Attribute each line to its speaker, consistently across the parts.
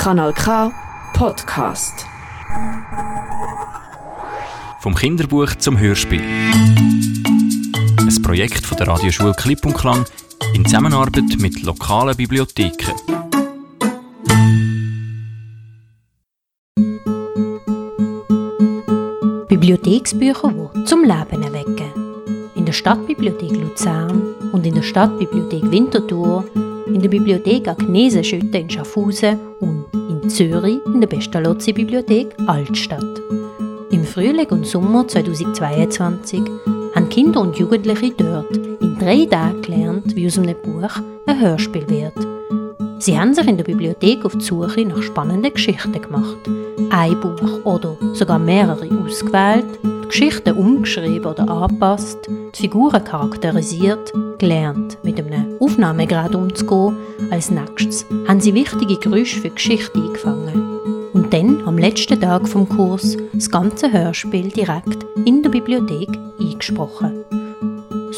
Speaker 1: Kanal K Podcast.
Speaker 2: Vom Kinderbuch zum Hörspiel. Ein Projekt von der Radioschule Klipp und Klang in Zusammenarbeit mit lokalen Bibliotheken.
Speaker 3: Bibliotheksbücher, die zum Leben erwecken. In der Stadtbibliothek Luzern und in der Stadtbibliothek Winterthur, in der Bibliothek Agnese Schütte in Schaffhausen und Zürich in der Pestalozzi-Bibliothek Altstadt. Im Frühling und Sommer 2022 haben Kinder und Jugendliche dort in drei Tagen gelernt, wie aus einem Buch ein Hörspiel wird. Sie haben sich in der Bibliothek auf die Suche nach spannenden Geschichten gemacht. Ein Buch oder sogar mehrere ausgewählt, Geschichten umgeschrieben oder angepasst, die Figuren charakterisiert, gelernt, mit einem Aufnahmegrad umzugehen. Als nächstes haben sie wichtige Geräusche für Geschichte eingefangen. Und dann, am letzten Tag vom Kurs, das ganze Hörspiel direkt in der Bibliothek eingesprochen.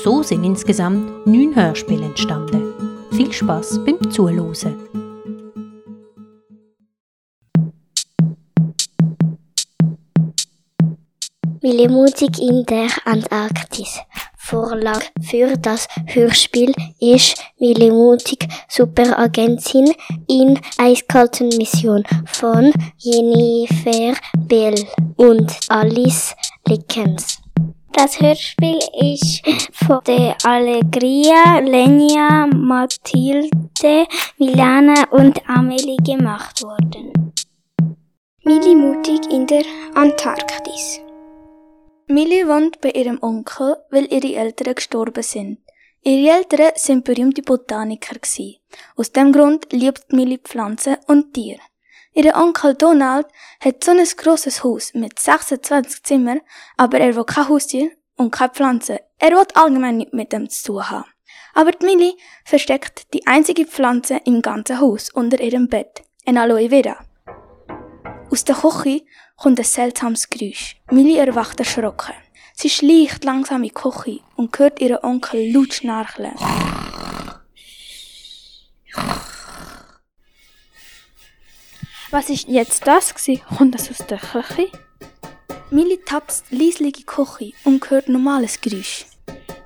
Speaker 3: So sind insgesamt neun Hörspiele entstanden. Viel Spaß beim Zuhören.
Speaker 4: Millimusik in der Antarktis. Vorlage für das Hörspiel ist Millimusik Superagentin in Eiskalten Mission von Jennifer Bell und Alice Lickens. Das Hörspiel ist von der Allegria, Lenia, Mathilde, Milana und Amelie gemacht worden. Millimutig in der Antarktis.
Speaker 5: Millie wohnt bei ihrem Onkel, weil ihre Eltern gestorben sind. Ihre Eltern sind berühmte Botaniker. Aus dem Grund liebt Millie Pflanzen und Tiere. Ihr Onkel Donald hat so ein grosses Haus mit 26 Zimmern, aber er will kein Haustier und keine Pflanzen. Er will allgemein nichts mit dem zu tun haben. Aber die Millie versteckt die einzige Pflanze im ganzen Haus unter ihrem Bett, ein Aloe Vera. Aus der Küche kommt ein seltsames Geräusch. Millie erwacht erschrocken. Sie schleicht langsam in die Küche und hört ihren Onkel laut schnarchen.
Speaker 6: Was ist jetzt das gsi? Kommt das aus der Küche?
Speaker 5: Millie tapst leislich in die Küche und hört normales Geräusch.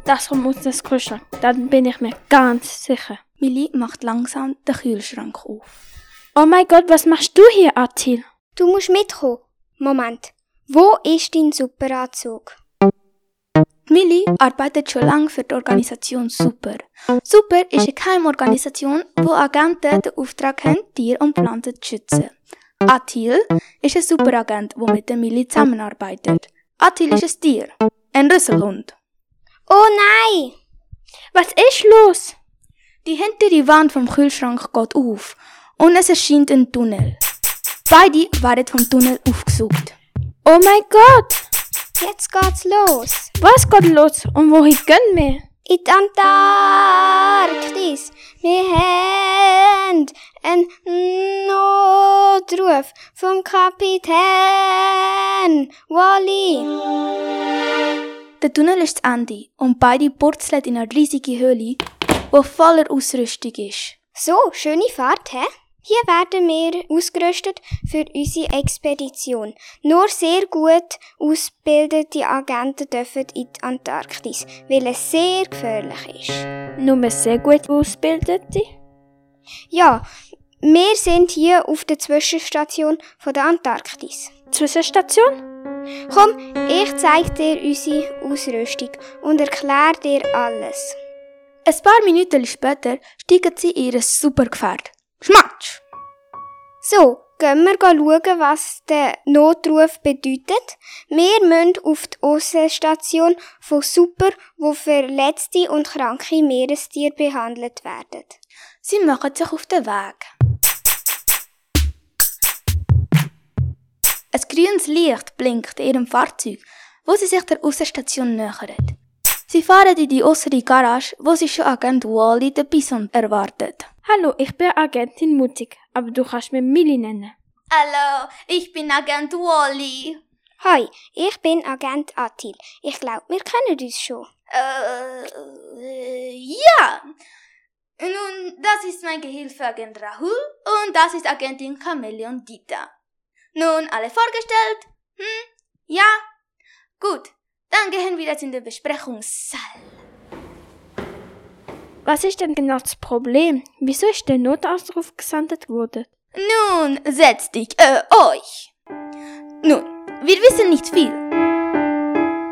Speaker 6: Das kommt aus dem Kühlschrank. Dann bin ich mir ganz sicher.
Speaker 5: Millie macht langsam den Kühlschrank auf.
Speaker 6: Oh mein Gott, was machst du hier, Attil?
Speaker 4: Du musst mitkommen. Moment. Wo ist dein Superanzug?
Speaker 5: Millie arbeitet schon lange für die Organisation Super. Super ist eine Geheimorganisation, wo Agenten den Auftrag haben, Tiere und Pflanzen zu schützen. Attil ist ein Superagent, der mit der Millie zusammenarbeitet. Attil ist ein Tier, ein Rüsselhund.
Speaker 4: Oh nein!
Speaker 6: Was ist los?
Speaker 5: Die hintere Wand vom Kühlschrank geht auf und es erscheint ein Tunnel. Beide werden vom Tunnel aufgesucht.
Speaker 6: Oh mein Gott!
Speaker 4: Jetzt geht's los.
Speaker 6: Was geht los und wohin gehen wir?
Speaker 4: In die Antarktis. Wir haben einen Notruf vom Kapitän Wally.
Speaker 5: Der Tunnel ist zu Ende und beide purzeln in eine riesige Höhle, die voller Ausrüstung ist.
Speaker 4: So, schöne Fahrt, hä? Hier werden wir ausgerüstet für unsere Expedition. Nur sehr gut ausgebildete Agenten dürfen in die Antarktis, weil es sehr gefährlich ist.
Speaker 6: Nur sehr gut ausgebildete?
Speaker 4: Ja, wir sind hier auf der Zwischenstation von der Antarktis.
Speaker 6: Zwischenstation?
Speaker 4: Komm, ich zeig dir unsere Ausrüstung und erkläre dir alles.
Speaker 5: Ein paar Minuten später steigen sie in ihr Supergefährt. Schmatsch!
Speaker 4: So, gehen wir schauen, was der Notruf bedeutet. Wir müssen auf die Aussenstation von Super, wo verletzte und kranke Meerestiere behandelt werden.
Speaker 5: Sie machen sich auf den Weg. Ein grünes Licht blinkt in ihrem Fahrzeug, wo sie sich der Aussenstation nähern. Sie fahren in die äußere Garage, wo sie schon Agent Wally den Bison erwartet.
Speaker 6: Hallo, ich bin Agentin Mutig, aber du kannst mich Millie nennen.
Speaker 5: Hallo, ich bin Agent Wally.
Speaker 4: Hi, ich bin Agent Attil. Ich glaube, wir kennen uns schon.
Speaker 5: Äh, ja. Nun, das ist mein Gehilfe Agent Rahul und das ist Agentin Chameleon Dita. Nun, alle vorgestellt? Hm? Ja? Gut, dann gehen wir jetzt in den Besprechungssaal.
Speaker 6: Was ist denn genau das Problem? Wieso ist der Notausruf gesendet worden?
Speaker 5: Nun, setz dich, äh, euch. Nun, wir wissen nicht viel.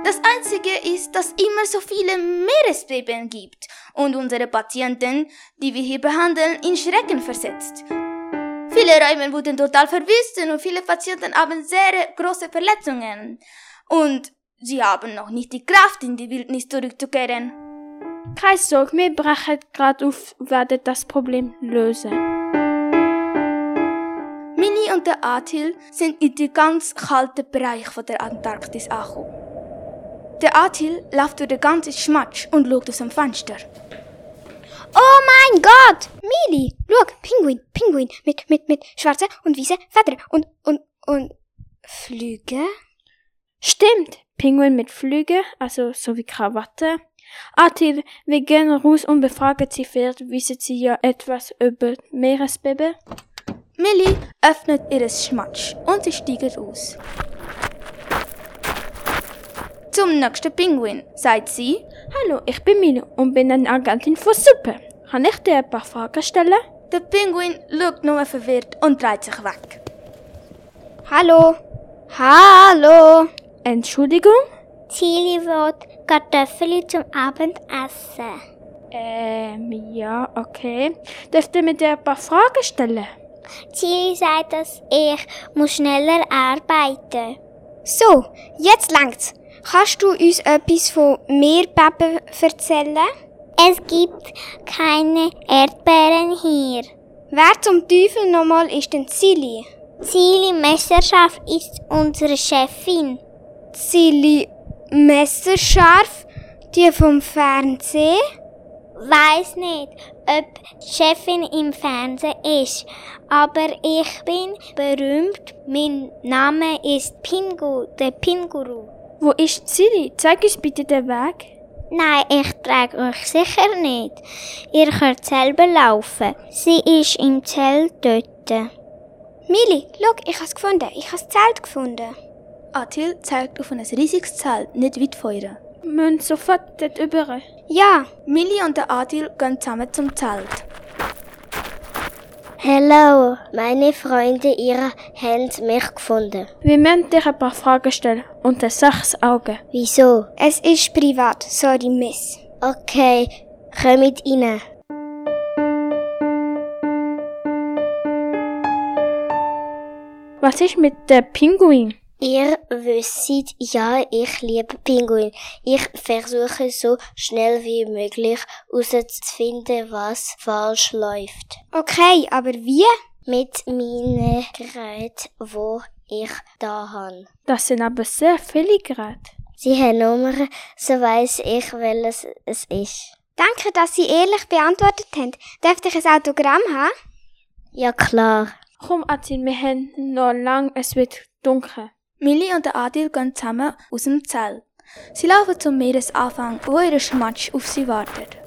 Speaker 5: Das Einzige ist, dass immer so viele Meeresbeben gibt und unsere Patienten, die wir hier behandeln, in Schrecken versetzt. Viele Räume wurden total verwüstet und viele Patienten haben sehr große Verletzungen. Und sie haben noch nicht die Kraft, in die Wildnis zurückzukehren.
Speaker 6: Keine Sorge, wir brechen gerade auf, werden das Problem lösen.
Speaker 5: Mini und der Atil sind in den ganz kalten Bereich von der Antarktis angekommen. Der Atil läuft durch den ganzen Schmatsch und schaut aus dem Fenster.
Speaker 4: Oh mein Gott! Mili, schau, Pinguin, Pinguin mit, mit, mit schwarzen und weißen Federn und, und, und Flüge.
Speaker 6: Stimmt, Pinguin mit Flügen, also so wie Krawatte. Atil, wir gehen raus und befragen sie vielleicht, wissen sie ja etwas über Meeresbeben.
Speaker 5: Millie öffnet ihres Schmatsch und sie steigt aus. Zum nächsten Pinguin, sagt sie.
Speaker 6: Hallo, ich bin Milo und bin eine Agentin von Suppe. Kann ich dir ein paar Fragen stellen?
Speaker 5: Der Pinguin schaut nur verwirrt und dreht sich weg.
Speaker 4: Hallo. Hallo.
Speaker 6: Entschuldigung?
Speaker 7: Tilly will Kartoffeln zum Abendessen.
Speaker 6: Ähm, ja, okay. Dürft ihr mir dir ein paar Fragen stellen?
Speaker 7: Tilly sagt, dass ich muss schneller arbeiten
Speaker 4: So, jetzt langt's. Kannst du uns etwas von Meerbeben erzählen?
Speaker 7: Es gibt keine Erdbeeren hier.
Speaker 4: Wer zum Teufel nochmal ist denn Silly?
Speaker 7: Tilly Messerschaft ist unsere Chefin.
Speaker 4: Silly Messerscharf? Die vom Fernsehen?
Speaker 7: Weiß nicht, ob Chefin im Fernsehen ist, aber ich bin berühmt. Mein Name ist Pingu, der Pinguru.
Speaker 6: Wo ist Silly? Zeig uns bitte den Weg.
Speaker 7: Nein, ich trage euch sicher nicht. Ihr könnt selber laufen. Sie ist im Zelt dort.
Speaker 4: Mili, schau, ich hab's gefunden. Ich hab's Zelt gefunden.
Speaker 5: Atil zeigt auf ein riesiges Zelt nicht weit von ihr.
Speaker 6: Wir müssen sofort dort rüber.
Speaker 4: Ja,
Speaker 5: Millie und der Adil gehen zusammen zum Zelt.
Speaker 8: Hallo, meine Freunde, ihr habt mich gefunden.
Speaker 6: Wir müssen dir ein paar Fragen stellen. Unter sechs Augen.
Speaker 8: Wieso?
Speaker 4: es ist privat. Sorry, Miss.
Speaker 8: Okay, kommt rein.
Speaker 6: Was ist mit dem Pinguin?
Speaker 8: Ihr wisst, ja, ich liebe Pinguin. Ich versuche so schnell wie möglich herauszufinden, was falsch läuft.
Speaker 4: Okay, aber wie?
Speaker 8: Mit meinen Geräten, wo ich da habe.
Speaker 6: Das sind aber sehr viele Geräte.
Speaker 8: Sie haben Nummern, so weiss ich, welches es ist.
Speaker 4: Danke, dass Sie ehrlich beantwortet haben. Dürfte ich ein Autogramm haben?
Speaker 8: Ja klar.
Speaker 6: Komm, Atil, wir haben noch lang, es wird dunkel.
Speaker 5: Millie und Adil gehen zusammen aus dem Zelt. Sie laufen zum Meeresanfang, wo ihr Schmatsch auf sie wartet.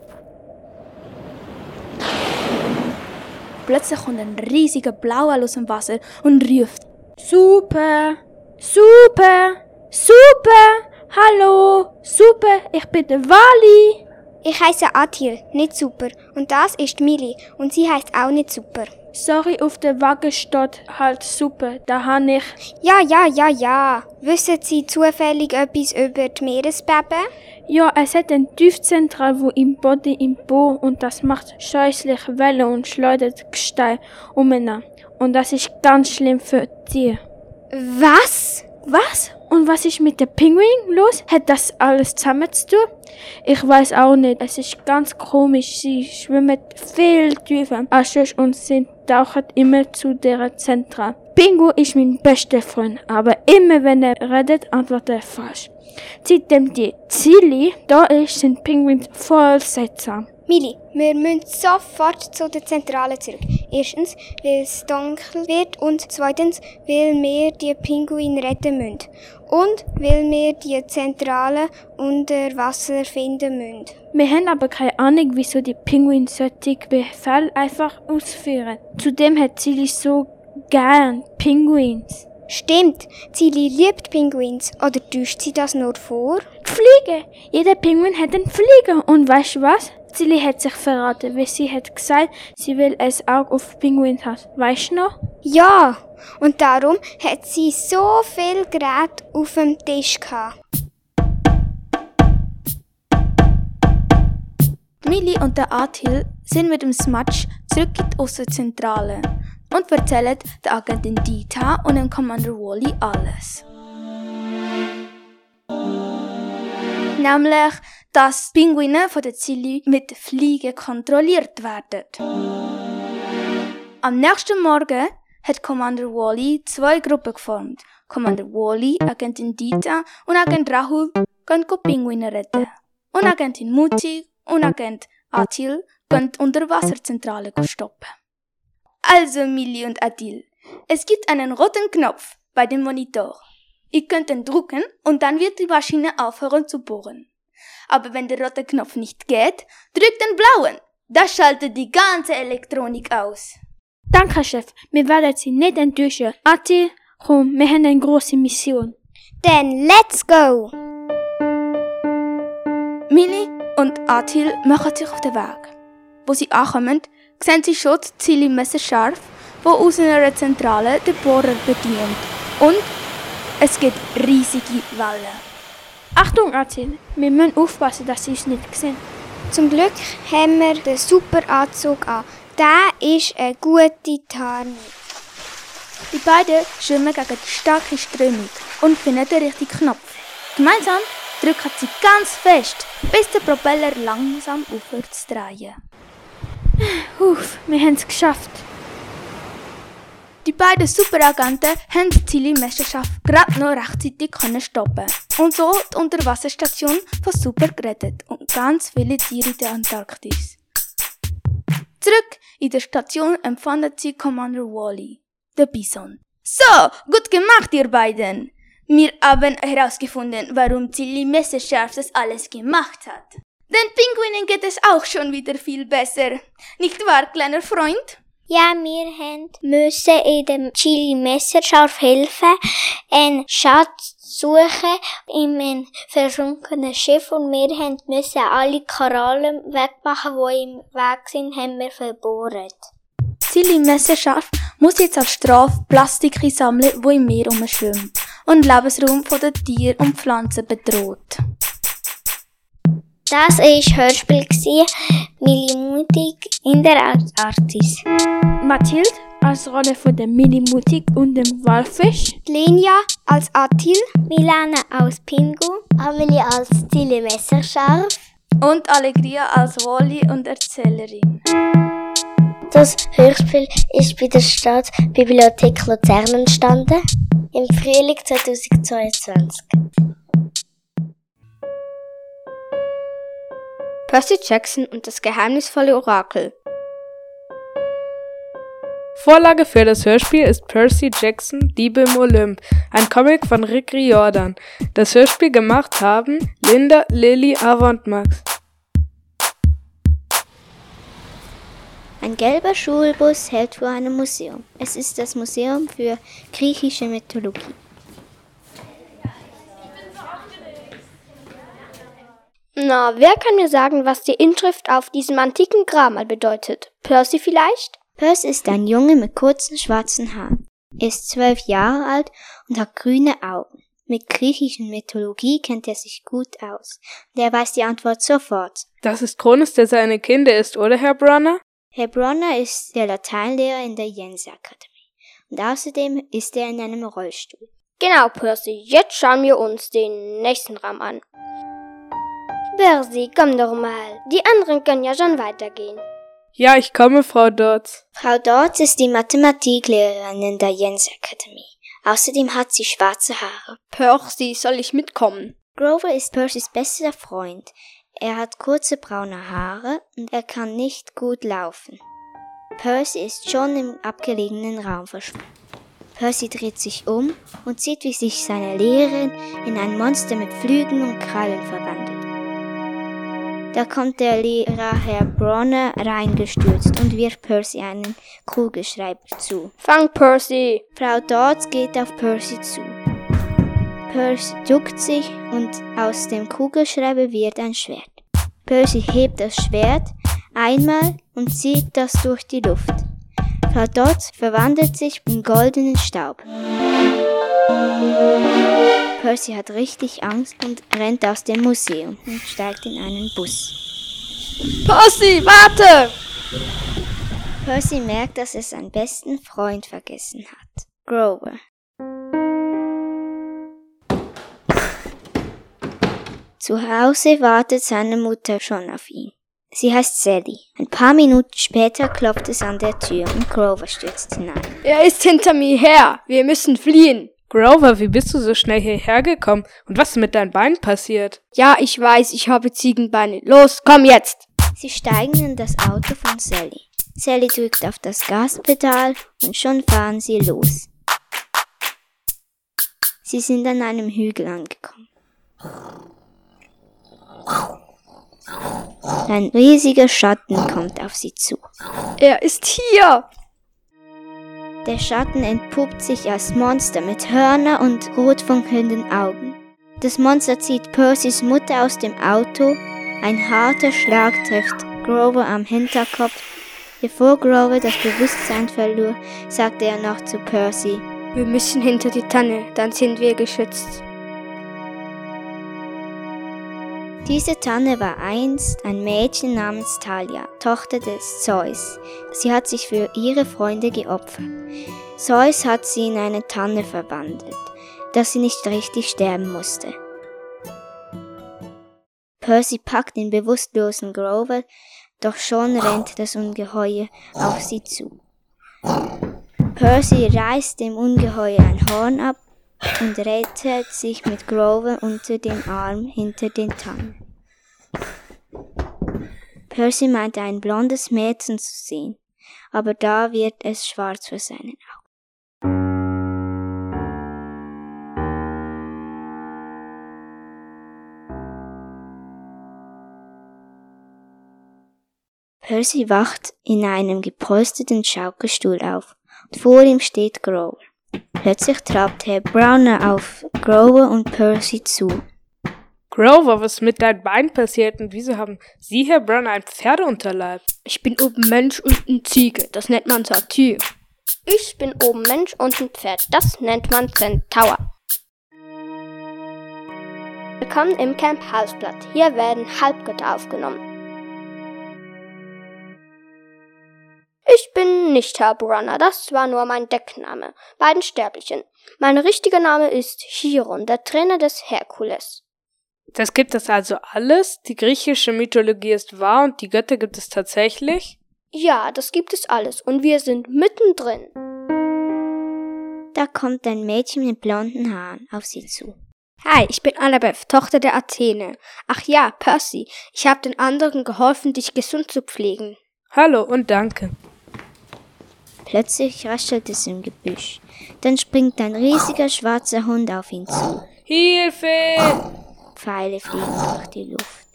Speaker 5: Plötzlich kommt ein riesiger Blauwal aus dem Wasser und ruft.
Speaker 6: Super, super, super, hallo, super, ich bin der Wali.
Speaker 4: Ich heiße Atil, nicht super. Und das ist Mili und sie heißt auch nicht super.
Speaker 6: Sorry, auf der Waage steht halt super, da habe ich...
Speaker 4: Ja, ja, ja, ja. Wissen Sie zufällig etwas über die Meeresbeben?
Speaker 6: Ja, es hat ein Tiefzentral, wo im Boden im Bo und das macht scheußlich Wellen und schleudert Gestein umeinander. Und das ist ganz schlimm für Tiere.
Speaker 4: Was?
Speaker 6: Was? Und was ist mit dem Pinguin los? Hat das alles zusammen zu tun? Ich weiß auch nicht. Es ist ganz komisch. Sie schwimmen viel tiefer als sonst und sind tauchen immer zu der Zentral. Pingu ist mein bester Freund, aber immer wenn er redet, antwortet er falsch. Seitdem die Zilli da ist, sind Pinguins voll seltsam.
Speaker 4: Mili, wir müssen sofort zu der Zentrale zurück. Erstens, weil es dunkel wird und zweitens, weil wir die Pinguine retten müssen. Und weil wir die Zentrale unter Wasser finden müssen.
Speaker 6: Wir haben aber keine Ahnung, wieso die Pinguine solche Befehl einfach ausführen. Zudem hat Silly so gern Pinguins.
Speaker 4: Stimmt, Zili liebt Pinguins. Oder täuscht sie das nur vor?
Speaker 6: Die Fliege! Jeder Pinguin hat einen Flieger. Und weißt du was? Silly hat sich verraten, weil sie hat gesagt, sie will ein Auge auf Pinguins haben. Weißt du noch?
Speaker 4: Ja, und darum hat sie so viel Gerät auf dem Tisch gehabt.
Speaker 5: Millie und der Atil sind mit dem Smudge zurück in die Aussenzentrale und erzählen der Agentin Dita und dem Commander Wally alles. Nämlich, dass Pinguine von der Zilli mit Fliegen kontrolliert werden. Am nächsten Morgen hat Commander Wally zwei Gruppen geformt. Commander Wally, Agentin Dita und Agent Rahul gehen Pinguine retten. Und Agentin Muti und Agent Atil gehen die Unterwasserzentrale stoppen. Also, Millie und Adil, es gibt einen roten Knopf bei dem Monitor. Ihr könnt den drücken und dann wird die Maschine aufhören zu bohren. Aber wenn der rote Knopf nicht geht, drückt den blauen. Das schaltet die ganze Elektronik aus.
Speaker 6: Danke, Chef. Wir werden Sie nicht enttäuschen. Ati, komm, wir haben eine große Mission.
Speaker 4: Then let's go!
Speaker 5: Millie und Atil machen sich auf den Weg. Wo sie ankommen, sehen sie schon die Ziele messerscharf, wo aus einer Zentrale den Bohrer bedient. Und es gibt riesige Wellen.
Speaker 6: Achtung, Atil. Wir müssen aufpassen, dass Sie uns nicht sehen.
Speaker 4: Zum Glück haben wir den super Anzug an. Der ist eine gute Tarnung.
Speaker 5: Die beiden schwimmen gegen die starke Strömung und finden den richtigen Knopf. Gemeinsam drücken sie ganz fest, bis der Propeller langsam aufhört zu drehen.
Speaker 6: Uff, wir haben es geschafft.
Speaker 5: Die beiden Superagenten haben die Ziele-Meisterschaft gerade noch rechtzeitig können stoppen und so die Unterwasserstation von Super gerettet und ganz viele Tiere in der Antarktis. Zurück in der Station empfangen sie Commander Wally, der Bison. So, gut gemacht, ihr beiden! Wir haben herausgefunden, warum Tilly messerscharf das alles gemacht hat. Den Pinguinen geht es auch schon wieder viel besser. Nicht wahr, kleiner Freund?
Speaker 7: Ja, wir haben müssen in dem Chili Messerscharf helfen, einen Schatz suchen in einem versunkenen Schiff und wir haben müssen alle Korallen wegmachen, die im Weg sind, haben wir verbohrt.
Speaker 5: Tilly Messerscharf muss jetzt als Strafe Plastik sammeln, wo im Meer umschwimmt und Lebensraum der Tiere und Pflanzen bedroht.
Speaker 7: Das war Hörspiel Millimutig in der Arktis.
Speaker 6: Mathilde als Rolle von der Millimutig und dem Walfisch.
Speaker 4: Lenia als Atil.
Speaker 7: Milana als Pingu.
Speaker 8: Amelie als Tilly Messerscharf.
Speaker 5: Und Allegria als Wally und Erzählerin.
Speaker 8: Das Hörspiel ist bei der Stadtbibliothek Luzern entstanden. Im Frühling 2022.
Speaker 4: Percy Jackson und das geheimnisvolle Orakel.
Speaker 9: Vorlage für das Hörspiel ist Percy Jackson Diebe im Olymp, ein Comic von Rick Riordan. Das Hörspiel gemacht haben Linda, Lilly, Ava Max.
Speaker 10: Ein gelber Schulbus hält vor einem Museum. Es ist das Museum für griechische Mythologie.
Speaker 4: Na, wer kann mir sagen, was die Inschrift auf diesem antiken Grabmal bedeutet? Percy vielleicht?
Speaker 10: Percy ist ein Junge mit kurzen schwarzen Haaren. Er ist zwölf Jahre alt und hat grüne Augen. Mit griechischen Mythologie kennt er sich gut aus. Und er weiß die Antwort sofort.
Speaker 9: Das ist Kronos, der seine Kinder ist, oder Herr Bronner?
Speaker 10: Herr Bronner ist der Lateinlehrer in der Jense Akademie. Und außerdem ist er in einem Rollstuhl.
Speaker 4: Genau, Percy. Jetzt schauen wir uns den nächsten Raum an. Percy, komm doch mal. Die anderen können ja schon weitergehen.
Speaker 9: Ja, ich komme, Frau Dodds.
Speaker 10: Frau Dodds ist die Mathematiklehrerin in der Jense Akademie. Außerdem hat sie schwarze Haare.
Speaker 4: Percy, soll ich mitkommen?
Speaker 10: Grover ist Percys bester Freund. Er hat kurze braune Haare und er kann nicht gut laufen. Percy ist schon im abgelegenen Raum verschwunden. Percy dreht sich um und sieht, wie sich seine Lehrerin in ein Monster mit Flügeln und Krallen verwandelt. Da kommt der Lehrer Herr Bronner reingestürzt und wirft Percy einen Kugelschreiber zu.
Speaker 11: Fang Percy!
Speaker 10: Frau Dodds geht auf Percy zu. Percy duckt sich und aus dem Kugelschreiber wird ein Schwert. Percy hebt das Schwert einmal und zieht das durch die Luft. Frau Dodds verwandelt sich in goldenen Staub. Percy hat richtig Angst und rennt aus dem Museum und steigt in einen Bus.
Speaker 11: Percy, warte!
Speaker 10: Percy merkt, dass er seinen besten Freund vergessen hat. Grover. Zu Hause wartet seine Mutter schon auf ihn. Sie heißt Sally. Ein paar Minuten später klopft es an der Tür und Grover stürzt hinein.
Speaker 11: Er ist hinter mir her. Wir müssen fliehen.
Speaker 12: Grover, wie bist du so schnell hierher gekommen? Und was ist mit deinen Beinen passiert?
Speaker 11: Ja, ich weiß, ich habe Ziegenbeine. Los, komm jetzt!
Speaker 10: Sie steigen in das Auto von Sally. Sally drückt auf das Gaspedal und schon fahren sie los. Sie sind an einem Hügel angekommen. Ein riesiger Schatten kommt auf sie zu.
Speaker 11: Er ist hier!
Speaker 10: Der Schatten entpuppt sich als Monster mit Hörner und rot funkelnden Augen. Das Monster zieht Percys Mutter aus dem Auto. Ein harter Schlag trifft Grover am Hinterkopf. Bevor Grover das Bewusstsein verlor, sagte er noch zu Percy,
Speaker 11: Wir müssen hinter die Tanne, dann sind wir geschützt.
Speaker 10: Diese Tanne war einst ein Mädchen namens Talia, Tochter des Zeus. Sie hat sich für ihre Freunde geopfert. Zeus hat sie in eine Tanne verwandelt, dass sie nicht richtig sterben musste. Percy packt den bewusstlosen Grover, doch schon rennt das Ungeheuer auf sie zu. Percy reißt dem Ungeheuer ein Horn ab und rettet sich mit Grover unter dem Arm hinter den Tannen. Percy meinte ein blondes Mädchen zu sehen, aber da wird es schwarz vor seinen Augen. Percy wacht in einem gepolsterten Schaukelstuhl auf und vor ihm steht Grover. Plötzlich trabt Herr Browner auf Grover und Percy zu.
Speaker 12: Grover, was ist mit deinen Beinen passiert und wieso haben Sie, Herr Brown, ein Pferdeunterleib?
Speaker 11: Ich bin oben Mensch und ein Ziege. Das nennt man Satyr.
Speaker 1: Ich bin oben Mensch und ein Pferd. Das nennt man Centaur. Willkommen im Camp Halsblatt. Hier werden Halbgötter aufgenommen. Ich bin nicht Herr Brunner, das war nur mein Deckname. Beiden Sterblichen. Mein richtiger Name ist Chiron, der Trainer des Herkules.
Speaker 12: Das gibt es also alles? Die griechische Mythologie ist wahr und die Götter gibt es tatsächlich?
Speaker 1: Ja, das gibt es alles und wir sind mittendrin.
Speaker 10: Da kommt ein Mädchen mit blonden Haaren auf sie zu.
Speaker 11: Hi, ich bin Annabeth, Tochter der Athene. Ach ja, Percy, ich habe den anderen geholfen, dich gesund zu pflegen.
Speaker 12: Hallo und danke.
Speaker 10: Plötzlich raschelt es im Gebüsch. Dann springt ein riesiger schwarzer Hund auf ihn zu.
Speaker 12: Hilfe!
Speaker 10: Pfeile fliegen durch die Luft.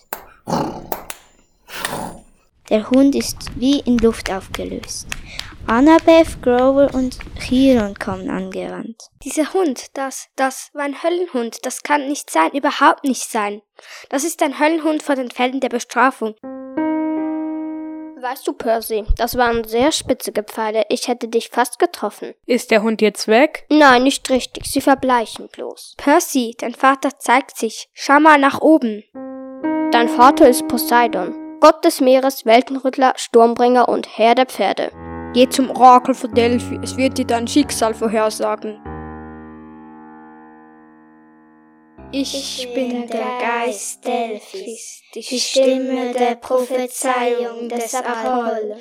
Speaker 10: Der Hund ist wie in Luft aufgelöst. Annabeth, Grover und Chiron kommen angerannt.
Speaker 11: Dieser Hund, das, das war ein Höllenhund. Das kann nicht sein, überhaupt nicht sein. Das ist ein Höllenhund vor den Fällen der Bestrafung.
Speaker 1: Weißt du, Percy, das waren sehr spitzige Pfeile. Ich hätte dich fast getroffen.
Speaker 12: Ist der Hund jetzt weg?
Speaker 1: Nein, nicht richtig. Sie verbleichen bloß.
Speaker 11: Percy, dein Vater zeigt sich. Schau mal nach oben.
Speaker 1: Dein Vater ist Poseidon, Gott des Meeres, Weltenrüttler, Sturmbringer und Herr der Pferde.
Speaker 11: Geh zum Orakel von Delphi. Es wird dir dein Schicksal vorhersagen.
Speaker 4: Ich bin der Geist Delphis, die Stimme der Prophezeiung des Apoll,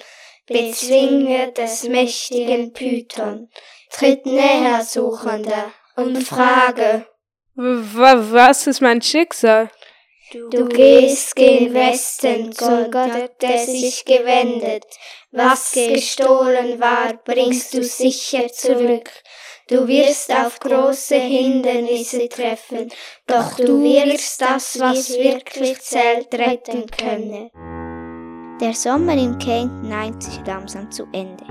Speaker 4: Bezwinger des mächtigen Python. Tritt näher, Suchender, und frage.
Speaker 12: Was ist mein Schicksal?
Speaker 4: Du gehst gen Westen, zu Gott, der sich gewendet. Was gestohlen war, bringst du sicher zurück. Du wirst auf große Hindernisse treffen, doch du wirst das, was wirklich zählt, retten können.
Speaker 10: Der Sommer im Kane neigt sich langsam zu Ende.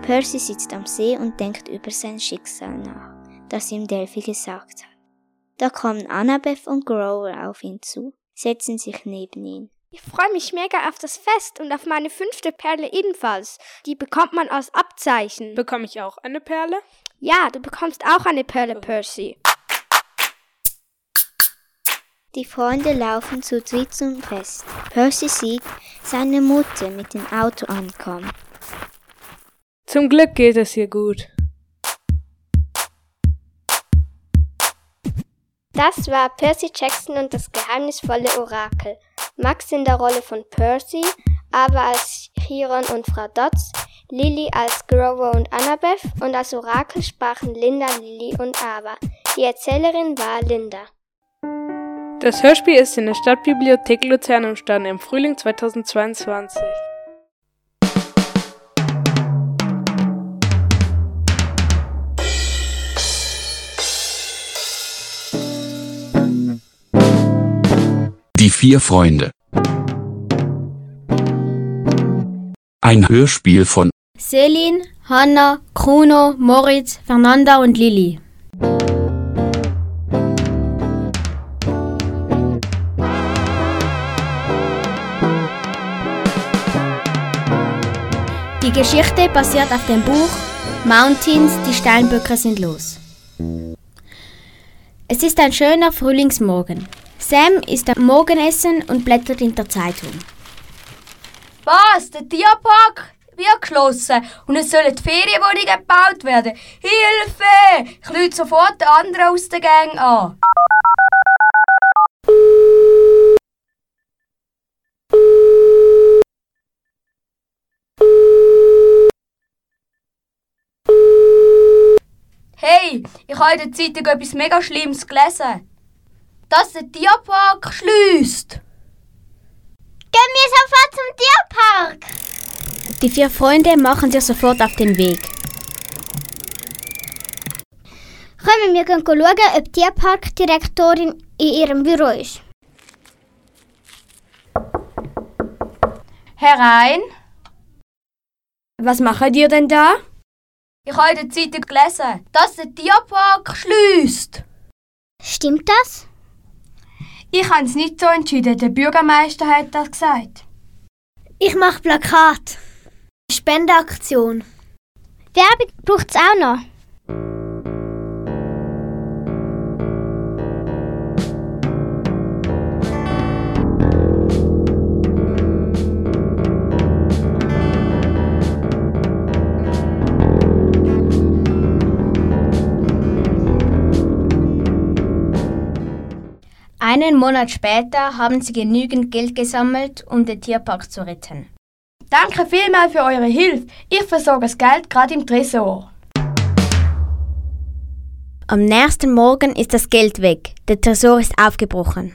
Speaker 10: Percy sitzt am See und denkt über sein Schicksal nach, das ihm Delphi gesagt hat. Da kommen Annabeth und Grover auf ihn zu, setzen sich neben ihn.
Speaker 11: Ich freue mich mega auf das Fest und auf meine fünfte Perle ebenfalls. Die bekommt man als Abzeichen.
Speaker 12: Bekomme ich auch eine Perle?
Speaker 11: Ja, du bekommst auch eine Perle, Percy.
Speaker 10: Die Freunde laufen zu dritt zum Fest. Percy sieht seine Mutter mit dem Auto ankommen.
Speaker 12: Zum Glück geht es ihr gut.
Speaker 11: Das war Percy Jackson und das geheimnisvolle Orakel. Max in der Rolle von Percy, aber als Chiron und Frau Dodds, Lily als Grover und Annabeth und als Orakel sprachen Linda, Lily und Ava. Die Erzählerin war Linda.
Speaker 12: Das Hörspiel ist in der Stadtbibliothek Luzern entstanden im Frühling 2022.
Speaker 13: Die vier Freunde. Ein Hörspiel von
Speaker 14: Selin, Hanna, Bruno, Moritz, Fernanda und Lilly. Die Geschichte basiert auf dem Buch Mountains, die Steinböcke sind los. Es ist ein schöner Frühlingsmorgen. Sam isst am Morgenessen und blättert in der Zeitung.
Speaker 15: Was? Der Tierpark wird geschlossen und es sollen Ferienwohnungen gebaut werden. Hilfe! Ich lüte sofort den anderen aus der Gang an. Hey, ich habe in der Zeitung etwas mega Schlimmes gelesen. Dass der Tierpark schließt.
Speaker 7: Gehen wir sofort zum Tierpark.
Speaker 14: Die vier Freunde machen sich sofort auf den Weg.
Speaker 7: Kommen wir gehen schauen, ob die Tierparkdirektorin in ihrem Büro ist.
Speaker 15: Herein.
Speaker 14: Was machen ihr denn da?
Speaker 15: Ich habe in der Zeitung gelesen, dass der Tierpark schließt.
Speaker 7: Stimmt das?
Speaker 15: Ich habe es nicht so entschieden. Der Bürgermeister hat das gesagt.
Speaker 11: Ich mache Plakat. Spendeaktion.
Speaker 7: Werbung braucht es auch noch.
Speaker 14: Einen Monat später haben sie genügend Geld gesammelt, um den Tierpark zu retten.
Speaker 15: Danke vielmals für eure Hilfe. Ich versorge das Geld gerade im Tresor.
Speaker 14: Am nächsten Morgen ist das Geld weg. Der Tresor ist aufgebrochen.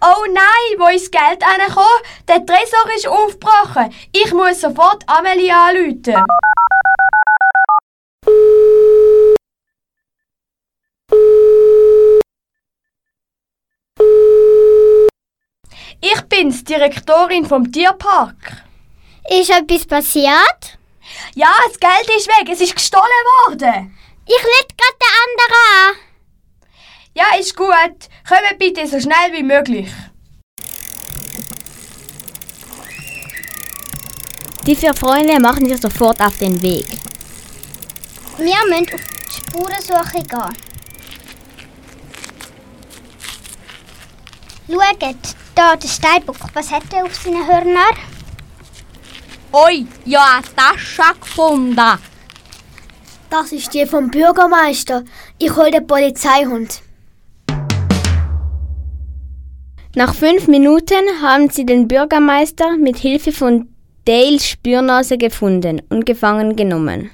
Speaker 15: Oh nein, wo ist das Geld angekommen? Der Tresor ist aufgebrochen. Ich muss sofort Amelie anrufen. Ich bin's, Direktorin vom Tierpark.
Speaker 7: Ist etwas passiert?
Speaker 15: Ja, das Geld ist weg. Es ist gestohlen worden.
Speaker 7: Ich lade gerade den anderen an.
Speaker 15: Ja, ist gut. Kommt bitte so schnell wie möglich.
Speaker 14: Die vier Freunde machen sich sofort auf den Weg.
Speaker 7: Wir müssen auf die Spurensuche gehen. Schaut, da der Steinbock. Was hat er auf seinen Hörnern?
Speaker 15: Oi, ja, eine Tasche gefunden.
Speaker 11: Das ist die vom Bürgermeister. Ich hol den Polizeihund.
Speaker 14: Nach fünf Minuten haben sie den Bürgermeister mit Hilfe von Dales Spürnase gefunden und gefangen genommen.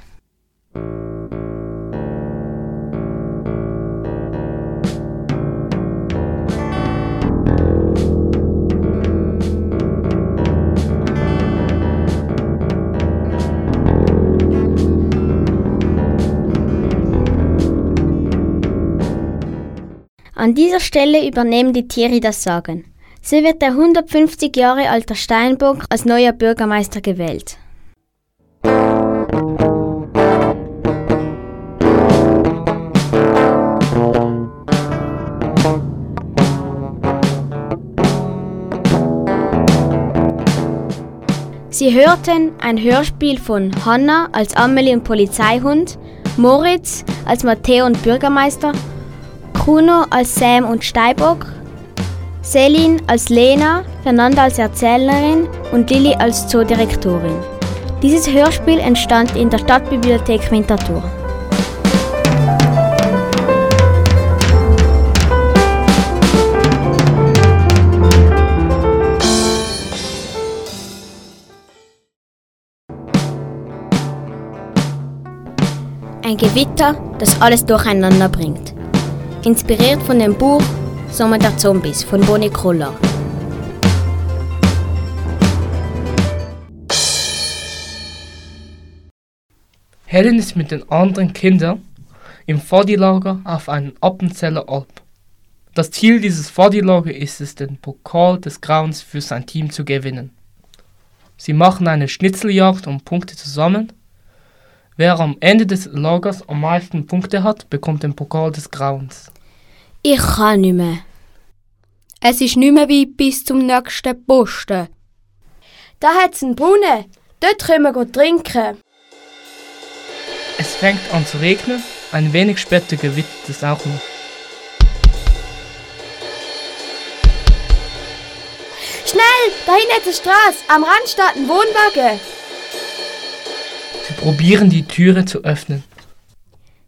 Speaker 14: An dieser Stelle übernehmen die Tiere das Sagen. So wird der 150 Jahre alte Steinbock als neuer Bürgermeister gewählt. Sie hörten ein Hörspiel von Hanna als Amelie und Polizeihund, Moritz als Matteo und Bürgermeister, Kuno als Sam und Steibock, Selin als Lena, Fernanda als Erzählerin und Lilly als Zoodirektorin. Dieses Hörspiel entstand in der Stadtbibliothek Winterthur. Ein Gewitter, das alles durcheinander bringt. Inspiriert von dem Buch Sommer der Zombies von Bonnie Kruller.
Speaker 16: Helen ist mit den anderen Kindern im Vordierlager auf einem Appenzeller Alp. Das Ziel dieses Vordierlager ist es, den Pokal des Grauens für sein Team zu gewinnen. Sie machen eine Schnitzeljagd um Punkte zusammen. Wer am Ende des Lagers am meisten Punkte hat, bekommt den Pokal des Grauens.
Speaker 14: Ich kann nicht mehr.
Speaker 15: Es ist nicht mehr weit bis zum nächsten Posten. Da hat's einen Brunnen. Dort können wir trinken.
Speaker 16: Es fängt an zu regnen, ein wenig später gewittert es auch noch.
Speaker 15: Schnell, da hinten ist die Straße, am Rand steht ein Wohnwagen.
Speaker 16: Sie probieren die Türe zu öffnen.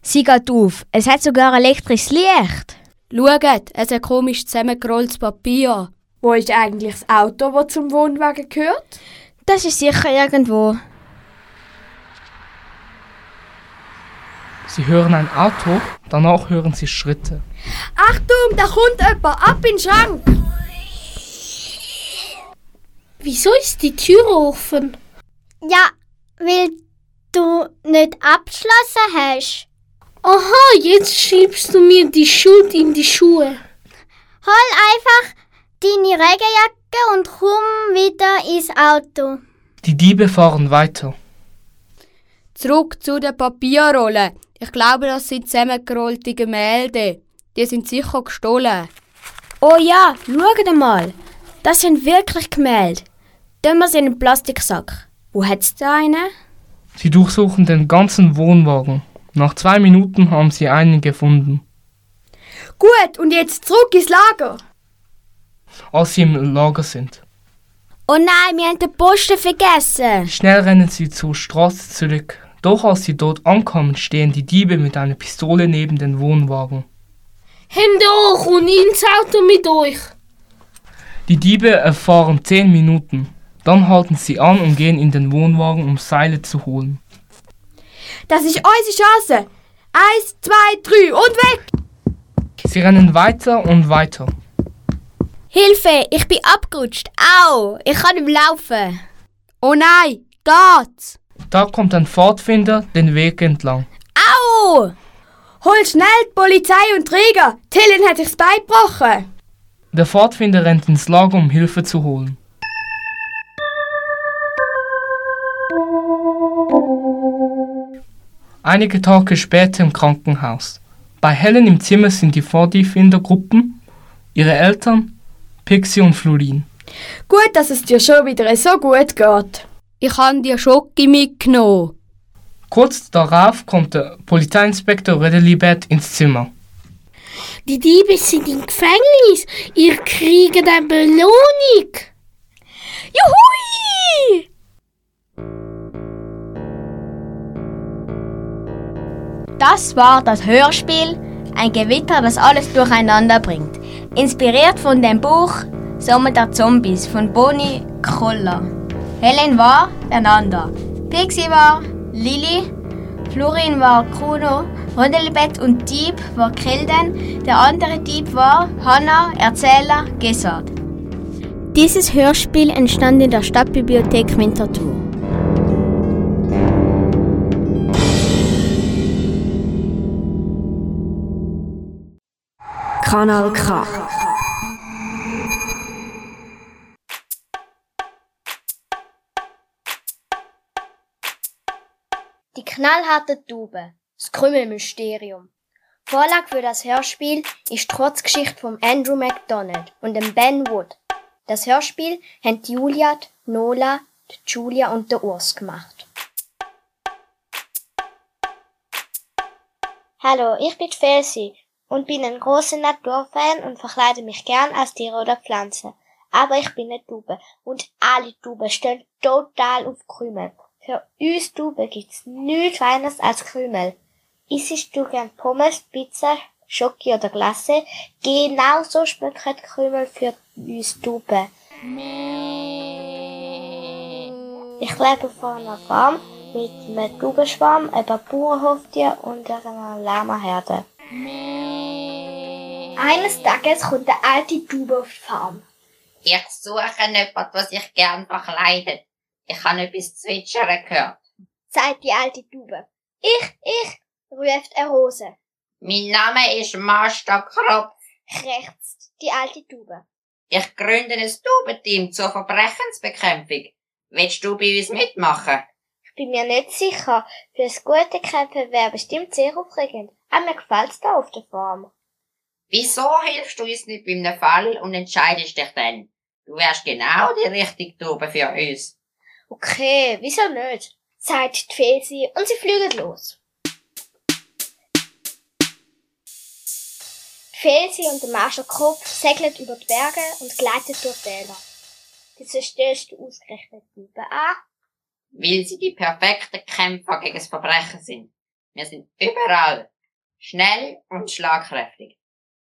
Speaker 14: Sie geht auf, es hat sogar elektrisches Licht.
Speaker 15: Schaut, es hat komisch zusammengerolltes Papier. Wo ist eigentlich das Auto, das zum Wohnwagen gehört?
Speaker 14: Das ist sicher irgendwo.
Speaker 16: Sie hören ein Auto, danach hören sie Schritte.
Speaker 15: Achtung, da kommt jemand, ab in den Schrank!
Speaker 6: Wieso ist die Tür offen?
Speaker 7: Ja, weil du nicht abgeschlossen hast.
Speaker 6: Aha, jetzt schiebst du mir die Schuld in die Schuhe.
Speaker 7: Hol einfach deine Regenjacke und komm wieder ins Auto.
Speaker 16: Die Diebe fahren weiter.
Speaker 15: Zurück zu den Papierrollen. Ich glaube, das sind zusammengerollte Gemälde. Die sind sicher gestohlen.
Speaker 14: Oh ja, schau mal. Das sind wirklich Gemälde. Tun wir sie in einen Plastiksack. Wo hat's da einen?
Speaker 16: Sie durchsuchen den ganzen Wohnwagen. Nach zwei Minuten haben sie einen gefunden.
Speaker 15: Gut, und jetzt zurück ins Lager.
Speaker 16: Als sie im Lager sind.
Speaker 14: Oh nein, wir haben den Posten vergessen.
Speaker 16: Schnell rennen sie zur Straße zurück. Doch als sie dort ankommen, stehen die Diebe mit einer Pistole neben den Wohnwagen.
Speaker 6: Hände hoch und ins Auto mit euch.
Speaker 16: Die Diebe erfahren zehn Minuten. Dann halten sie an und gehen in den Wohnwagen, um Seile zu holen.
Speaker 15: Das ist unsere Chance. Eins, zwei, drei und weg!
Speaker 16: Sie rennen weiter und weiter.
Speaker 14: Hilfe, ich bin abgerutscht. Au, ich kann nicht laufen.
Speaker 15: Oh nein, geht's?
Speaker 16: Da kommt ein Pfadfinder den Weg entlang.
Speaker 14: Au!
Speaker 15: Hol schnell die Polizei und Träger. Helen hat sich das Bein gebrochen.
Speaker 16: Der Pfadfinder rennt ins Lager, um Hilfe zu holen. Einige Tage später im Krankenhaus. Bei Helen im Zimmer sind die Pfadfindergruppen, ihre Eltern, Pixie und Florin.
Speaker 15: Gut, dass es dir schon wieder so gut geht. Ich habe dir Schoki mitgenommen.
Speaker 16: Kurz darauf kommt der Polizeiinspektor Redelibet ins Zimmer.
Speaker 6: Die Diebe sind im Gefängnis. Ihr kriegt eine Belohnung.
Speaker 15: Juhui!
Speaker 14: Das war das Hörspiel Ein Gewitter, das alles durcheinander bringt. Inspiriert von dem Buch Sommer der Zombies von Bonnie Kroller. Helen war Fernanda. Pixie war Lilly. Florin war Bruno. Rondelbett und Dieb war Kilden. Der andere Dieb war Hanna, Erzähler, Gesard. Dieses Hörspiel entstand in der Stadtbibliothek Winterthur.
Speaker 17: Kanal K.
Speaker 14: Die knallharte Tube. Das Krümmelmysterium. Vorlage für das Hörspiel ist trotz Geschichte von Andrew MacDonald und dem Ben Wood. Das Hörspiel haben die Julia, die Nola, die Julia und der Urs gemacht.
Speaker 7: Hallo, ich bin Felsi und bin ein großer Naturfan und verkleide mich gern als Tiere oder Pflanze. Aber ich bin eine Tube und alle Tuben stehen total auf Krümel. Für uns Tuben gibt's nichts Feines als Krümel. Isst du gern Pommes, Pizza, Schoki oder Glasse? Genauso schmecken die Krümel für uns Tuben. Ich lebe vor einer Farm mit einem Taubenschwarm, einem Bauernhoftier und einer Lamaherde.
Speaker 18: Eines Tages kommt eine alte Taube auf die Farm.
Speaker 19: Ich suche etwas, was ich gern verkleidet. Ich habe etwas zwitschern gehört.
Speaker 18: Sagt die alte Taube. Ich, ich, ruft eine Rose.
Speaker 19: Mein Name ist Master Kropf.
Speaker 18: Krächzt die alte Taube.
Speaker 19: Ich gründe ein Taubenteam zur Verbrechensbekämpfung. Willst du bei uns mitmachen?
Speaker 18: Ich bin mir nicht sicher. Für das gute Kämpfen wäre bestimmt sehr aufregend. Aber mir gefällt's da auf der Farm.
Speaker 19: Wieso hilfst du uns nicht bei einem Fall und entscheidest dich dann? Du wärst genau die richtige Taube für uns.
Speaker 18: Okay, wieso nicht? sagt die Fesi und sie fliegen los. Die Fesi und der Marschall Kropf segeln über die Berge und gleiten durch Täler. Wieso stellst du ausgerechnet Taube an?
Speaker 19: Weil sie die perfekten Kämpfer gegen das Verbrechen sind. Wir sind überall. Schnell und schlagkräftig.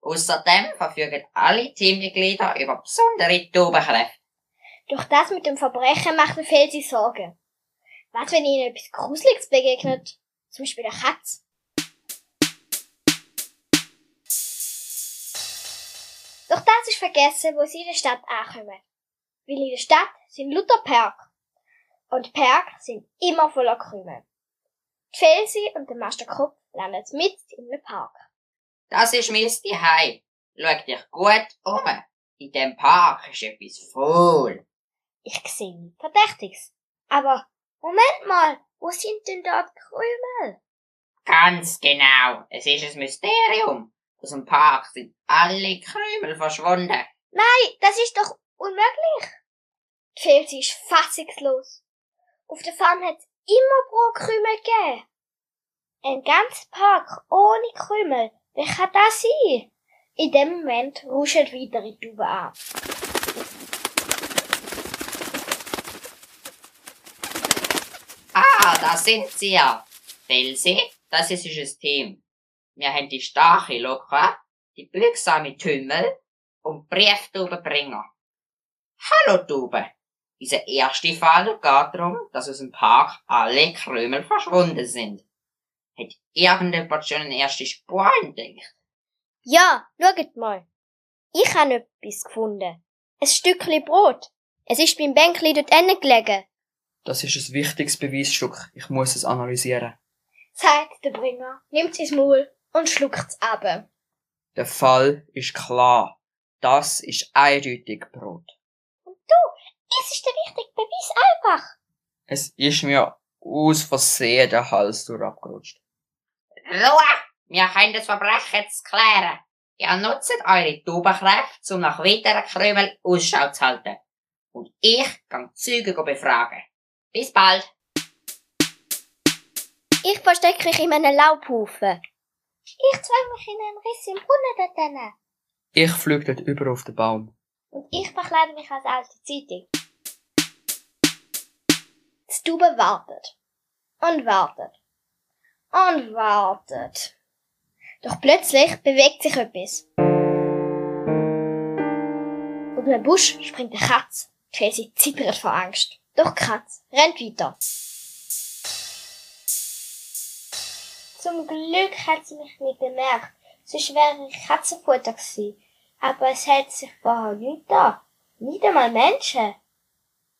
Speaker 19: Außerdem verfügen alle Teammitglieder über besondere Taubenkräfte.
Speaker 18: Doch das mit dem Verbrechen macht mir viel Sorgen. Was, wenn ihnen etwas Gruseliges begegnet? Zum Beispiel eine Katze? Doch das ist vergessen, wo sie in der Stadt ankommen. Weil in der Stadt sind lauter Park. Und Park sind immer voller Krümel. Die Felsi und der Master Krupp landen mit in einem Park.
Speaker 19: Das ist mein Zuhause. Schau dich gut um. In dem Park ist etwas voll.
Speaker 18: Ich sehe nichts Verdächtiges. Aber, Moment mal, wo sind denn dort Krümel?
Speaker 19: Ganz genau. Es ist ein Mysterium. Aus dem Park sind alle Krümel verschwunden.
Speaker 18: Nein, das ist doch unmöglich. Felsi ist fassungslos. Auf der Farm hat immer Brotkrümel gegeben. Ein ganzer Park ohne Krümel. Wer kann das sein? In dem Moment ruschelt wieder die Tube an.
Speaker 19: Ah, da sind sie ja. Felsi, das ist unser Team. Wir haben die starke Lokra, die biegsame Tümmel und Brieftaubenbringer. Hallo Tube. Unser erster Fall geht darum, dass aus dem Park alle Krümel verschwunden sind. Hat irgendjemand schon eine erste Spur entdeckt?
Speaker 18: Ja, schaut mal. Ich habe etwas gefunden. Ein Stückchen Brot. Es ist beim Bänkli dort hinten gelegen.
Speaker 20: Das ist ein wichtiges Beweisstück. Ich muss es analysieren.
Speaker 18: Sagt der Bringer, nimmt ins Maul und schluckt's ab.
Speaker 20: Der Fall ist klar. Das ist eindeutig Brot.
Speaker 18: Und du, es ist der richtige Beweis einfach.
Speaker 20: Es ist mir aus Versehen der Hals durchabgerutscht.
Speaker 19: Ruhe! Wir können das Verbrechen jetzt klären. Ihr nutzt eure Taubenkräfte, um nach weiteren Krümel Ausschau zu halten. Und ich kann Züge befragen. Bis bald.
Speaker 18: Ich verstecke mich in einem Laubhaufen. Ich zwang mich in einen Riss im Brunnen dort drinnen.
Speaker 20: Ich fliege dort über auf den Baum.
Speaker 18: Und ich verkleide mich als alte Zeitung. Die Taube wartet. Und wartet. Und wartet. Doch plötzlich bewegt sich etwas. Aus einem Busch springt eine Katze. Casey zittert vor Angst. Doch die Katze rennt weiter. Zum Glück hat sie mich nicht bemerkt, sonst wäre ich Katzenfutter gewesen. Aber es hält sich vorher nicht da. Nicht einmal Menschen.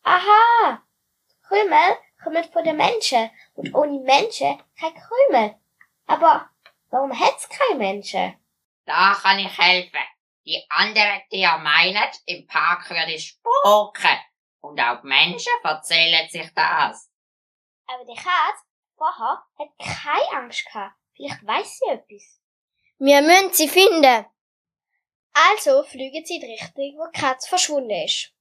Speaker 18: Aha! Krümel kommen von den Menschen und ohne Menschen kein Krümel. Aber warum hat's keine Menschen?
Speaker 19: Da kann ich helfen. Die anderen Tiere meinen, im Park würde es spuken. Und auch die Menschen erzählen sich das.
Speaker 18: Aber die Katze vorher hat keine Angst gehabt. Vielleicht weiß sie etwas.
Speaker 14: Wir müssen sie finden.
Speaker 18: Also fliegen sie in die Richtung, wo die Katze verschwunden ist.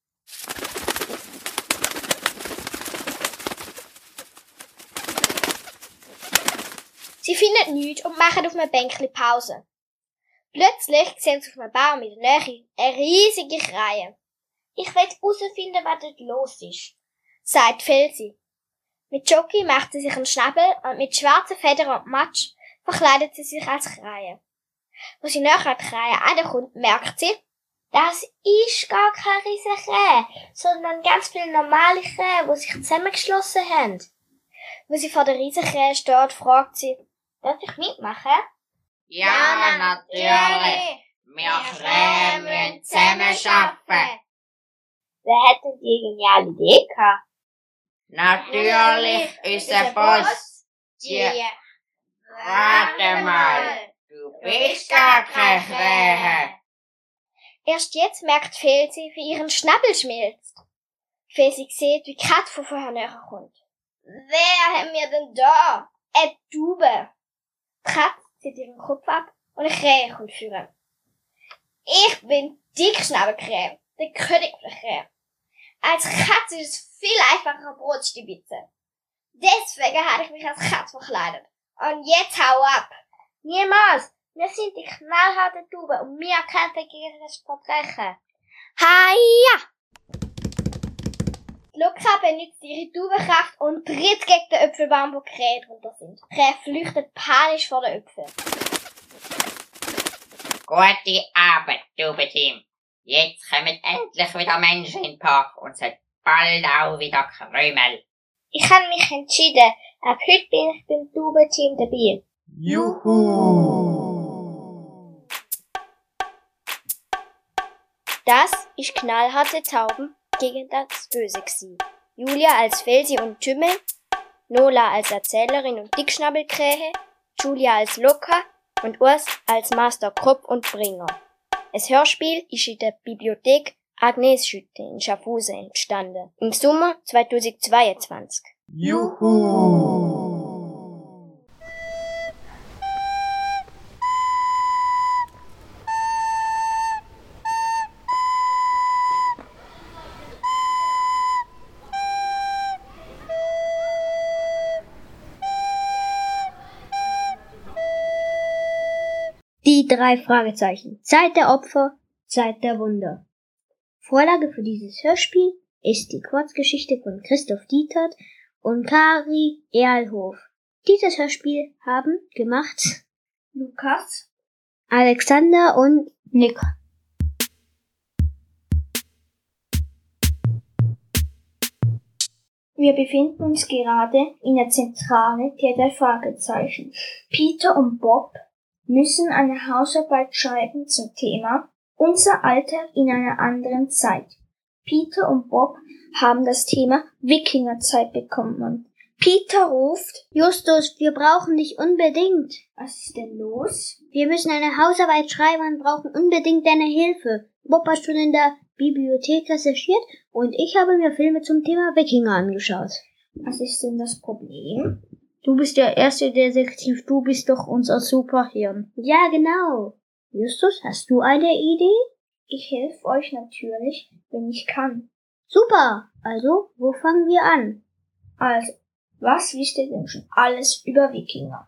Speaker 18: Sie finden nichts und machen auf einem Bänkchen Pause. Plötzlich sehen sie auf einem Baum in der Nähe eine riesige Krähe. Ich will herausfinden, was dort los ist, sagt Felsi. Mit Jockey macht sie sich einen Schnabel und mit schwarzen Federn und Matsch verkleidet sie sich als Krähe. Wo sie näher an die Krähe ankommt, merkt sie, das ist gar keine riesige Krähe, sondern ganz viele normale Krähe, die sich zusammengeschlossen haben. Wo sie vor der riesigen Krähe steht, fragt sie, darf ich mitmachen?
Speaker 19: Ja, natürlich. Wir Krähen müssen zusammenarbeiten.
Speaker 18: Wer hat denn die geniale Idee gehabt?
Speaker 19: Natürlich unser Boss. Die. Warte mal, du bist gar keine Krähe.
Speaker 18: Erst jetzt merkt Felsi, wie ihren Schnabel schmilzt. Felsi sieht, wie Kat von vorher näher kommt. Wer hat mir denn da? Eine Tube. Kat zieht ihren Kopf ab und eine Krähe kommt führen. Ich bin Dickschnabelkrähe, der König der Krähe. Als Katze ist es viel einfacher Brot stibitzen. Deswegen habe ich mich als Katze verkleidet. Und jetzt hau ab! Niemals! Wir sind die knallharte Tube und wir kämpfen gegen das Verbrechen. Haja! Luca benutzt ihre Tubenkraft und tritt gegen den Äpfelbaum, wo Krähe drunter sind. Krähe flüchtet panisch vor den Äpfeln.
Speaker 19: Gute Arbeit, Tubenteam. Jetzt kommen endlich wieder Menschen in den Park und hat bald auch wieder Krümel.
Speaker 18: Ich habe mich entschieden. Ab heute bin ich beim Tubenteam dabei.
Speaker 13: Juhu!
Speaker 18: Das ist knallharte Tauben gegen das Böse gsi. Julia als Felsi und Tümmel, Nola als Erzählerin und Dickschnabelkrähe, Julia als Locker und Urs als Master Krupp und Bringer. Das Hörspiel ist in der Bibliothek Agnes Schütte in Schaffhausen entstanden. Im Sommer 2022.
Speaker 13: Juhu!
Speaker 4: Die drei Fragezeichen. Zeit der Opfer, Zeit der Wunder. Vorlage für dieses Hörspiel ist die Kurzgeschichte von Christoph Dietert und Kari Erlhof. Dieses Hörspiel haben gemacht Lukas, Alexander und Nick.
Speaker 21: Wir befinden uns gerade in der Zentrale der drei Fragezeichen. Peter und Bob müssen eine Hausarbeit schreiben zum Thema Unser Alltag in einer anderen Zeit. Peter und Bob haben das Thema Wikingerzeit bekommen.
Speaker 4: Peter ruft, Justus, wir brauchen dich unbedingt.
Speaker 21: Was ist denn los?
Speaker 4: Wir müssen eine Hausarbeit schreiben und brauchen unbedingt deine Hilfe. Bob hat schon in der Bibliothek recherchiert und ich habe mir Filme zum Thema Wikinger angeschaut.
Speaker 21: Was ist denn das Problem?
Speaker 4: Du bist der erste Detektiv, du bist doch unser Superhirn. Ja, genau. Justus, hast du eine Idee?
Speaker 21: Ich helfe euch natürlich, wenn ich kann.
Speaker 4: Super. Also, wo fangen wir an?
Speaker 21: Also, was wisst ihr denn schon alles über Wikinger?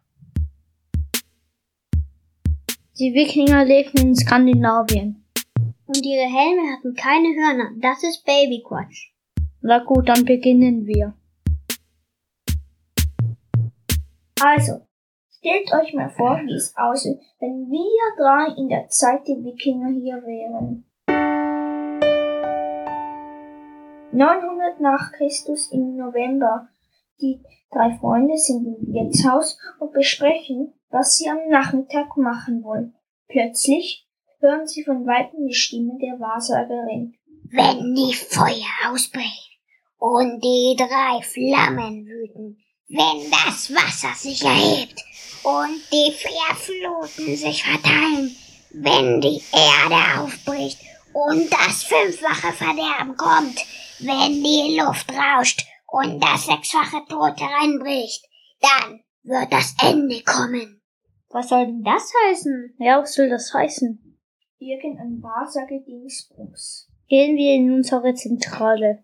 Speaker 4: Die Wikinger lebten in Skandinavien. Und ihre Helme hatten keine Hörner. Das ist Babyquatsch. Na gut, dann beginnen wir.
Speaker 21: Also, stellt euch mal vor, wie es aussieht, wenn wir drei in der Zeit der Wikinger hier wären. 900 nach Christus im November. Die drei Freunde sind im Wirtshaus und besprechen, was sie am Nachmittag machen wollen. Plötzlich hören sie von weitem die Stimme der Wahrsagerin.
Speaker 22: Wenn die Feuer ausbrechen und die drei Flammen wüten, wenn das Wasser sich erhebt und die Fährfluten sich verteilen, wenn die Erde aufbricht und das fünffache Verderben kommt, wenn die Luft rauscht und das sechsfache Tod hereinbricht, dann wird das Ende kommen.
Speaker 21: Was soll denn das heißen?
Speaker 5: Ja, was soll das heißen?
Speaker 21: Irgendein Wahrsagedingsbums.
Speaker 5: Gehen wir in unsere Zentrale.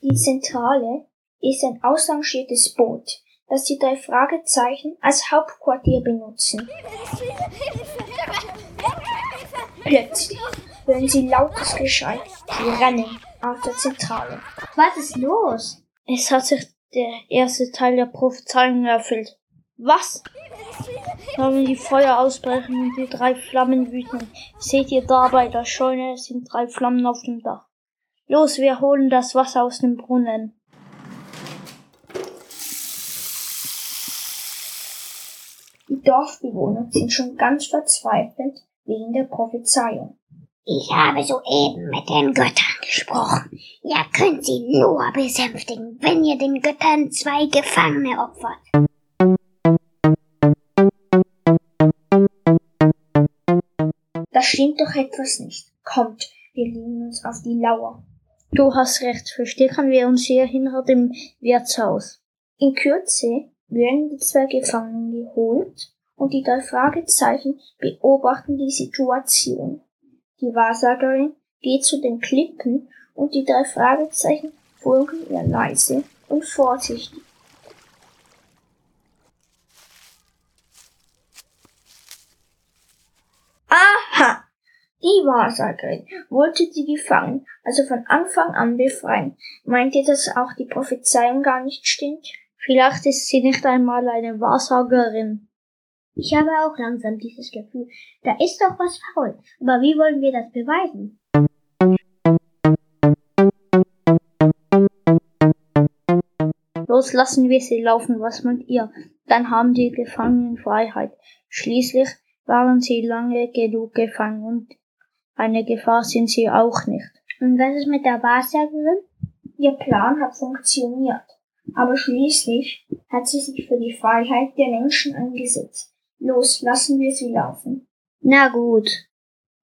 Speaker 21: Die Zentrale ist ein ausrangiertes Boot, das die drei Fragezeichen als Hauptquartier benutzen. Plötzlich hören sie lautes Geschrei. Sie rennen aus der Zentrale.
Speaker 22: Was ist los?
Speaker 5: Es hat sich der erste Teil der Prophezeiung erfüllt. Was? Sollen die Feuer ausbrechen und die drei Flammen wüten. Seht ihr da bei der Scheune sind drei Flammen auf dem Dach. Los, wir holen das Wasser aus dem Brunnen.
Speaker 21: Die Dorfbewohner sind schon ganz verzweifelt wegen der Prophezeiung.
Speaker 22: Ich habe soeben mit den Göttern gesprochen. Ihr könnt sie nur besänftigen, wenn ihr den Göttern zwei Gefangene opfert.
Speaker 21: Da stimmt doch etwas nicht. Kommt, wir legen uns auf die Lauer.
Speaker 5: Du hast recht, verstecken wir uns hier hinter dem Wirtshaus.
Speaker 21: In Kürze werden die zwei Gefangenen geholt und die drei Fragezeichen beobachten die Situation. Die Wahrsagerin geht zu den Klippen und die drei Fragezeichen folgen ihr leise und vorsichtig. Aha! Die Wahrsagerin wollte sie gefangen, also von Anfang an befreien. Meint ihr, dass auch die Prophezeiung gar nicht stimmt?
Speaker 5: Vielleicht ist sie nicht einmal eine Wahrsagerin.
Speaker 22: Ich habe auch langsam dieses Gefühl, da ist doch was faul. Aber wie wollen wir das beweisen?
Speaker 5: Los, lassen wir sie laufen, was meint ihr? Dann haben die Gefangenen Freiheit. Schließlich waren sie lange genug gefangen und eine Gefahr sind sie auch nicht.
Speaker 22: Und was ist mit der Wahrsagerin?
Speaker 21: Ihr Plan hat funktioniert. Aber schließlich hat sie sich für die Freiheit der Menschen eingesetzt. Los, lassen wir sie laufen.
Speaker 5: Na gut.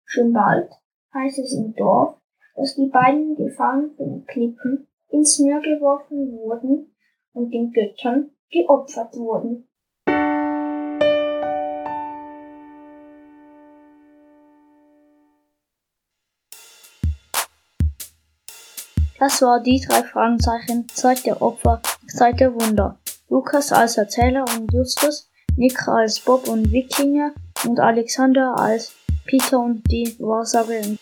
Speaker 21: Schon bald heißt es im Dorf, dass die beiden Gefangenen von Klippen ins Meer geworfen wurden und den Göttern geopfert wurden.
Speaker 5: Das war die drei Fragezeichen, Zeit der Opfer, Zeit der Wunder. Lukas als Erzähler und Justus, Nick als Bob und Wikinger und Alexander als Peter und die Wahrsagerin.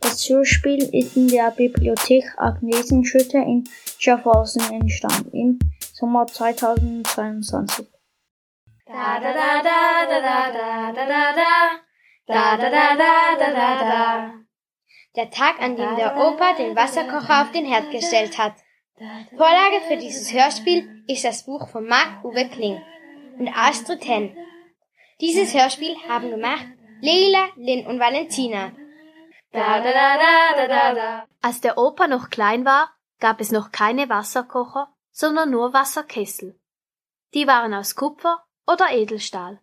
Speaker 5: Das Hörspiel ist in der Bibliothek Agnesenschütte in Schaffhausen entstanden im Sommer 2022.
Speaker 23: Da da da da da da da da da da da da da da da da da
Speaker 11: Der Tag, an dem der Opa den Wasserkocher auf den Herd gestellt hat. Vorlage für dieses Hörspiel ist das Buch von Marc-Uwe Kling und Astrid Henn. Dieses Hörspiel haben gemacht Leila, Lynn und Valentina.
Speaker 23: Da, da, da, da, da, da.
Speaker 24: Als der Opa noch klein war, gab es noch keine Wasserkocher, sondern nur Wasserkessel. Die waren aus Kupfer oder Edelstahl.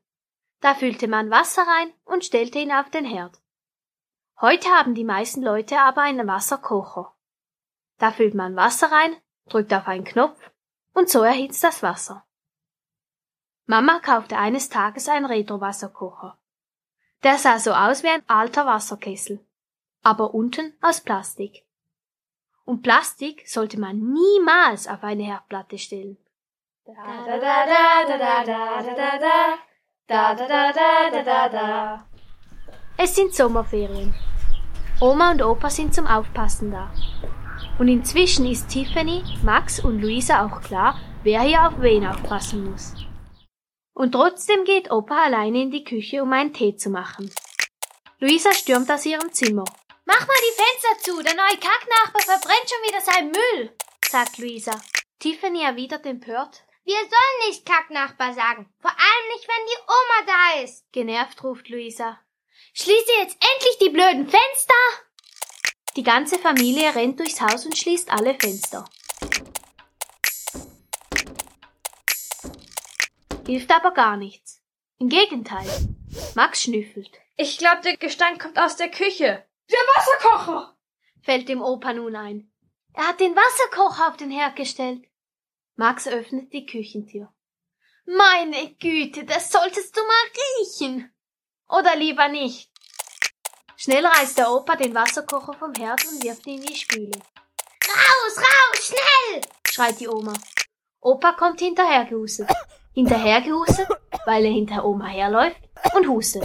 Speaker 24: Da füllte man Wasser rein und stellte ihn auf den Herd. Heute haben die meisten Leute aber einen Wasserkocher. Da füllt man Wasser rein, drückt auf einen Knopf und so erhitzt das Wasser. Mama kaufte eines Tages einen Retro-Wasserkocher. Der sah so aus wie ein alter Wasserkessel, aber unten aus Plastik. Und Plastik sollte man niemals auf eine Herdplatte stellen.
Speaker 23: Da da da da da da da da da da da da da da da da
Speaker 24: Es sind Sommerferien. Oma und Opa sind zum Aufpassen da. Und inzwischen ist Tiffany, Max und Luisa auch klar, wer hier auf wen aufpassen muss. Und trotzdem geht Opa alleine in die Küche, um einen Tee zu machen. Luisa stürmt aus ihrem Zimmer.
Speaker 14: Mach mal die Fenster zu, der neue Kacknachbar verbrennt schon wieder seinen Müll,
Speaker 24: sagt Luisa. Tiffany erwidert empört.
Speaker 11: Wir sollen nicht Kacknachbar sagen, vor allem nicht, wenn die Oma da ist.
Speaker 24: Genervt ruft Luisa.
Speaker 14: Schließe jetzt endlich die blöden Fenster!
Speaker 24: Die ganze Familie rennt durchs Haus und schließt alle Fenster. Hilft aber gar nichts. Im Gegenteil. Max schnüffelt.
Speaker 9: Ich glaube, der Gestank kommt aus der Küche. Der Wasserkocher!
Speaker 24: Fällt dem Opa nun ein. Er hat den Wasserkocher auf den Herd gestellt. Max öffnet die Küchentür. Meine Güte, das solltest du mal riechen. Oder lieber nicht. Schnell reißt der Opa den Wasserkocher vom Herd und wirft ihn in die Spüle.
Speaker 22: Raus, raus, schnell!
Speaker 24: schreit die Oma. Opa kommt hinterhergehustet. Hinterhergehustet, weil er hinter Oma herläuft und hustet.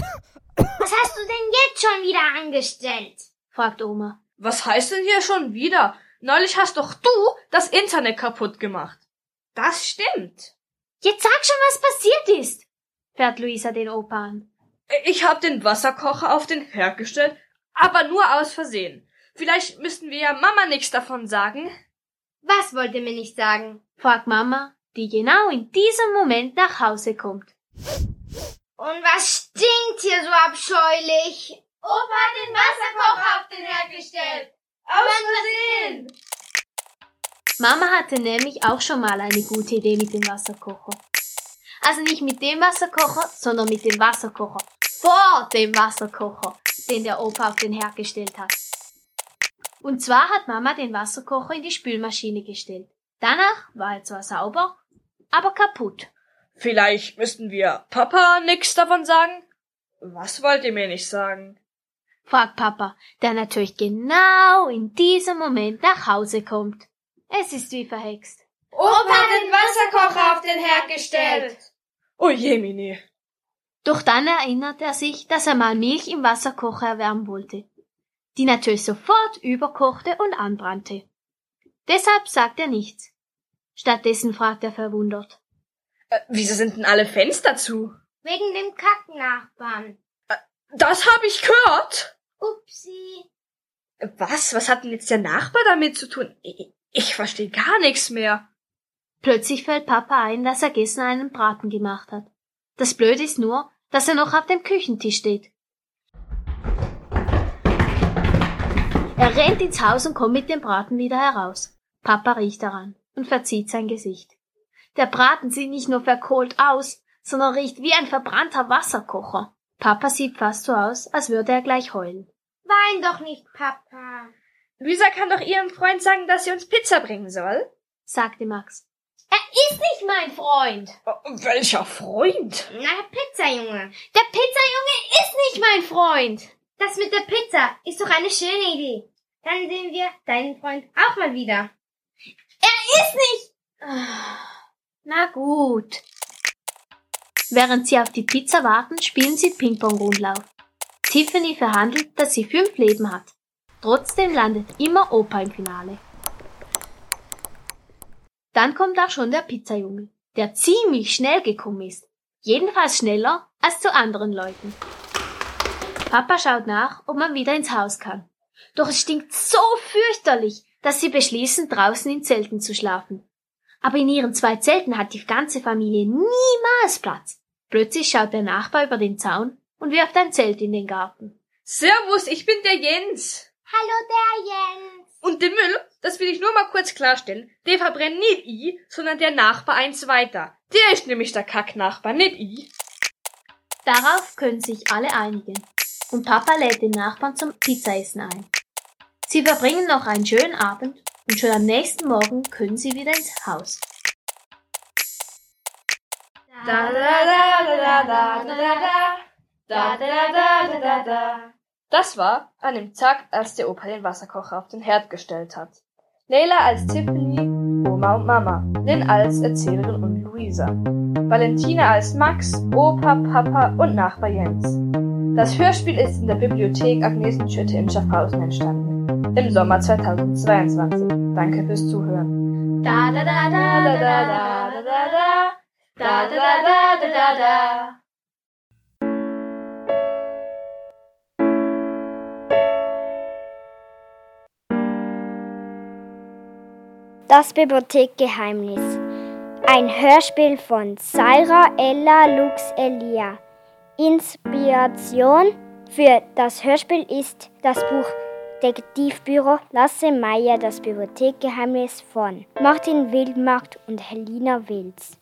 Speaker 22: Was hast du denn jetzt schon wieder angestellt?
Speaker 24: fragt Oma.
Speaker 9: Was heißt denn hier schon wieder? Neulich hast doch du das Internet kaputt gemacht. Das stimmt.
Speaker 24: Jetzt sag schon, was passiert ist, fährt Luisa den Opa an.
Speaker 9: Ich hab den Wasserkocher auf den Herd gestellt, aber nur aus Versehen. Vielleicht müssten wir ja Mama nichts davon sagen.
Speaker 11: Was wollt ihr mir nicht sagen?
Speaker 24: fragt Mama, die genau in diesem Moment nach Hause kommt.
Speaker 22: Und was stinkt hier so abscheulich?
Speaker 23: Opa hat den Wasserkocher auf den Herd gestellt. Aus Versehen.
Speaker 24: Mama hatte nämlich auch schon mal eine gute Idee mit dem Wasserkocher. Also nicht mit dem Wasserkocher, sondern mit dem Wasserkocher vor dem Wasserkocher, den der Opa auf den Herd gestellt hat. Und zwar hat Mama den Wasserkocher in die Spülmaschine gestellt. Danach war er zwar sauber, aber kaputt.
Speaker 9: Vielleicht müssten wir Papa nichts davon sagen? Was wollt ihr mir nicht sagen?
Speaker 24: fragt Papa, der natürlich genau in diesem Moment nach Hause kommt. Es ist wie verhext.
Speaker 23: Opa hat den Wasserkocher auf den Herd gestellt.
Speaker 9: Oh Jemini.
Speaker 24: Doch dann erinnert er sich, dass er mal Milch im Wasserkocher erwärmen wollte, die natürlich sofort überkochte und anbrannte. Deshalb sagt er nichts. Stattdessen fragt er verwundert.
Speaker 9: Äh, wieso sind denn alle Fenster zu?
Speaker 22: Wegen dem Kacknachbarn.
Speaker 9: Äh, das hab ich gehört.
Speaker 22: Upsi.
Speaker 9: Was? Was hat denn jetzt der Nachbar damit zu tun? Ich, ich verstehe gar nichts mehr.
Speaker 24: Plötzlich fällt Papa ein, dass er gestern einen Braten gemacht hat. Das Blöde ist nur, dass er noch auf dem Küchentisch steht. Er rennt ins Haus und kommt mit dem Braten wieder heraus. Papa riecht daran und verzieht sein Gesicht. Der Braten sieht nicht nur verkohlt aus, sondern riecht wie ein verbrannter Wasserkocher. Papa sieht fast so aus, als würde er gleich heulen.
Speaker 22: Wein doch nicht, Papa.
Speaker 9: Luisa kann doch ihrem Freund sagen, dass sie uns Pizza bringen soll,
Speaker 24: sagte Max.
Speaker 22: Er ist nicht mein Freund.
Speaker 9: Oh, welcher Freund?
Speaker 22: Na, der Pizzajunge.
Speaker 24: Der Pizzajunge ist nicht mein Freund.
Speaker 22: Das mit der Pizza ist doch eine schöne Idee. Dann sehen wir deinen Freund auch mal wieder.
Speaker 24: Er ist nicht. Na gut. Während sie auf die Pizza warten, spielen sie Ping-Pong-Rundlauf. Tiffany verhandelt, dass sie fünf Leben hat. Trotzdem landet immer Opa im Finale. Dann kommt auch schon der Pizzajunge, der ziemlich schnell gekommen ist. Jedenfalls schneller als zu anderen Leuten. Papa schaut nach, ob man wieder ins Haus kann. Doch es stinkt so fürchterlich, dass sie beschließen, draußen in Zelten zu schlafen. Aber in ihren zwei Zelten hat die ganze Familie niemals Platz. Plötzlich schaut der Nachbar über den Zaun und wirft ein Zelt in den Garten.
Speaker 9: Servus, ich bin der Jens.
Speaker 22: Hallo, der Jens.
Speaker 9: Und den Müll, das will ich nur mal kurz klarstellen, den verbrennt nicht ich, sondern der Nachbar eins weiter. Der ist nämlich der Kacknachbar, nicht ich.
Speaker 24: Darauf können sich alle einigen. Und Papa lädt den Nachbarn zum Pizzaessen ein. Sie verbringen noch einen schönen Abend und schon am nächsten Morgen können sie wieder ins Haus.
Speaker 23: Da da da da da da da da da da da da da
Speaker 9: Das war an dem Tag, als der Opa den Wasserkocher auf den Herd gestellt hat. Leila als Tiffany, Oma und Mama, Lynn als Erzählerin und Luisa. Valentina als Max, Opa, Papa und Nachbar Jens. Das Hörspiel ist in der Bibliothek Agnesenschütte in Schaffhausen entstanden. Im Sommer 2022. Danke fürs Zuhören.
Speaker 23: Da da da da da da da da da da da da da da da
Speaker 4: Das Bibliothekgeheimnis. Ein Hörspiel von Sarah Ella Lux Elia. Inspiration für das Hörspiel ist das Buch Detektivbüro Lasse Meyer, das Bibliothekgeheimnis von Martin Wildmarkt und Helena Wilz.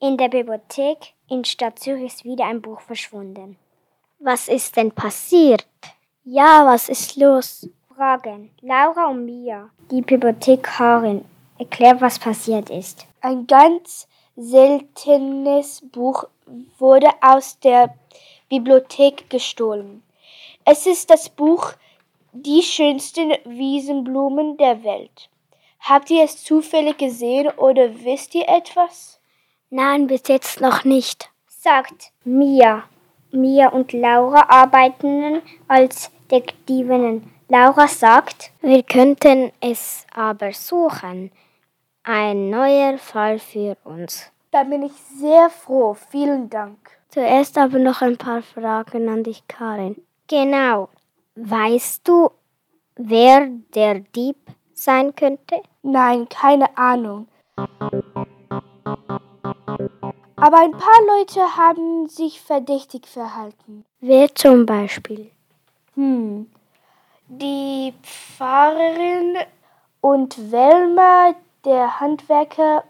Speaker 25: In der Bibliothek in Stadt Zürich ist wieder ein Buch verschwunden.
Speaker 8: Was ist denn passiert?
Speaker 25: Ja, was ist los? Fragen. Laura und Mia, die Bibliothekarin, erklärt, was passiert ist.
Speaker 1: Ein ganz seltenes Buch wurde aus der Bibliothek gestohlen. Es ist das Buch Die schönsten Wiesenblumen der Welt. Habt ihr es zufällig gesehen oder wisst ihr etwas?
Speaker 8: Nein, bis jetzt noch nicht,
Speaker 25: sagt Mia. Mia und Laura arbeiten als Detektivinnen. Laura sagt,
Speaker 8: wir könnten es aber suchen. Ein neuer Fall für uns.
Speaker 1: Da bin ich sehr froh. Vielen Dank.
Speaker 8: Zuerst aber noch ein paar Fragen an dich, Karin.
Speaker 25: Genau.
Speaker 8: Weißt du, wer der Dieb sein könnte?
Speaker 1: Nein, keine Ahnung. Aber ein paar Leute haben sich verdächtig verhalten.
Speaker 8: Wer zum Beispiel?
Speaker 1: Hm. Die Pfarrerin und Welmer, der Handwerker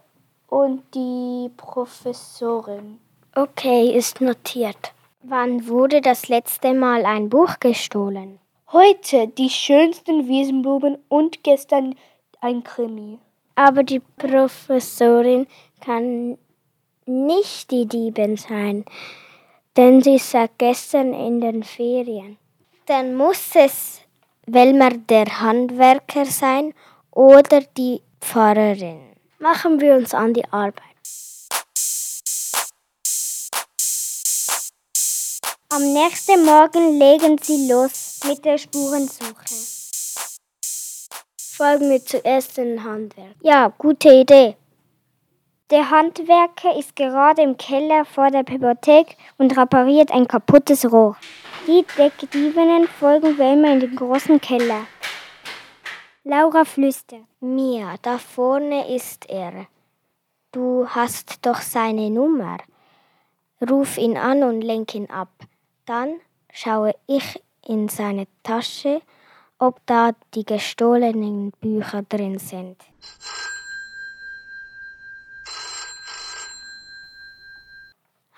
Speaker 1: und die Professorin.
Speaker 8: Okay, ist notiert.
Speaker 25: Wann wurde das letzte Mal ein Buch gestohlen?
Speaker 1: Heute die schönsten Wiesenblumen und gestern ein Krimi.
Speaker 8: Aber die Professorin kann nicht die Diebin sein, denn sie gestern in den Ferien. Dann muss es Welmer der Handwerker sein oder die Pfarrerin. Machen wir uns an die Arbeit.
Speaker 25: Am nächsten Morgen legen sie los mit der Spurensuche.
Speaker 8: Folgen wir zuerst den Handwerk. Ja, gute Idee.
Speaker 25: Der Handwerker ist gerade im Keller vor der Bibliothek und repariert ein kaputtes Rohr. Die Detektivinnen folgen Wilma in den großen Keller. Laura flüstert.
Speaker 8: Mia, da vorne ist er. Du hast doch seine Nummer. Ruf ihn an und lenk ihn ab. Dann schaue ich in seine Tasche, ob da die gestohlenen Bücher drin sind.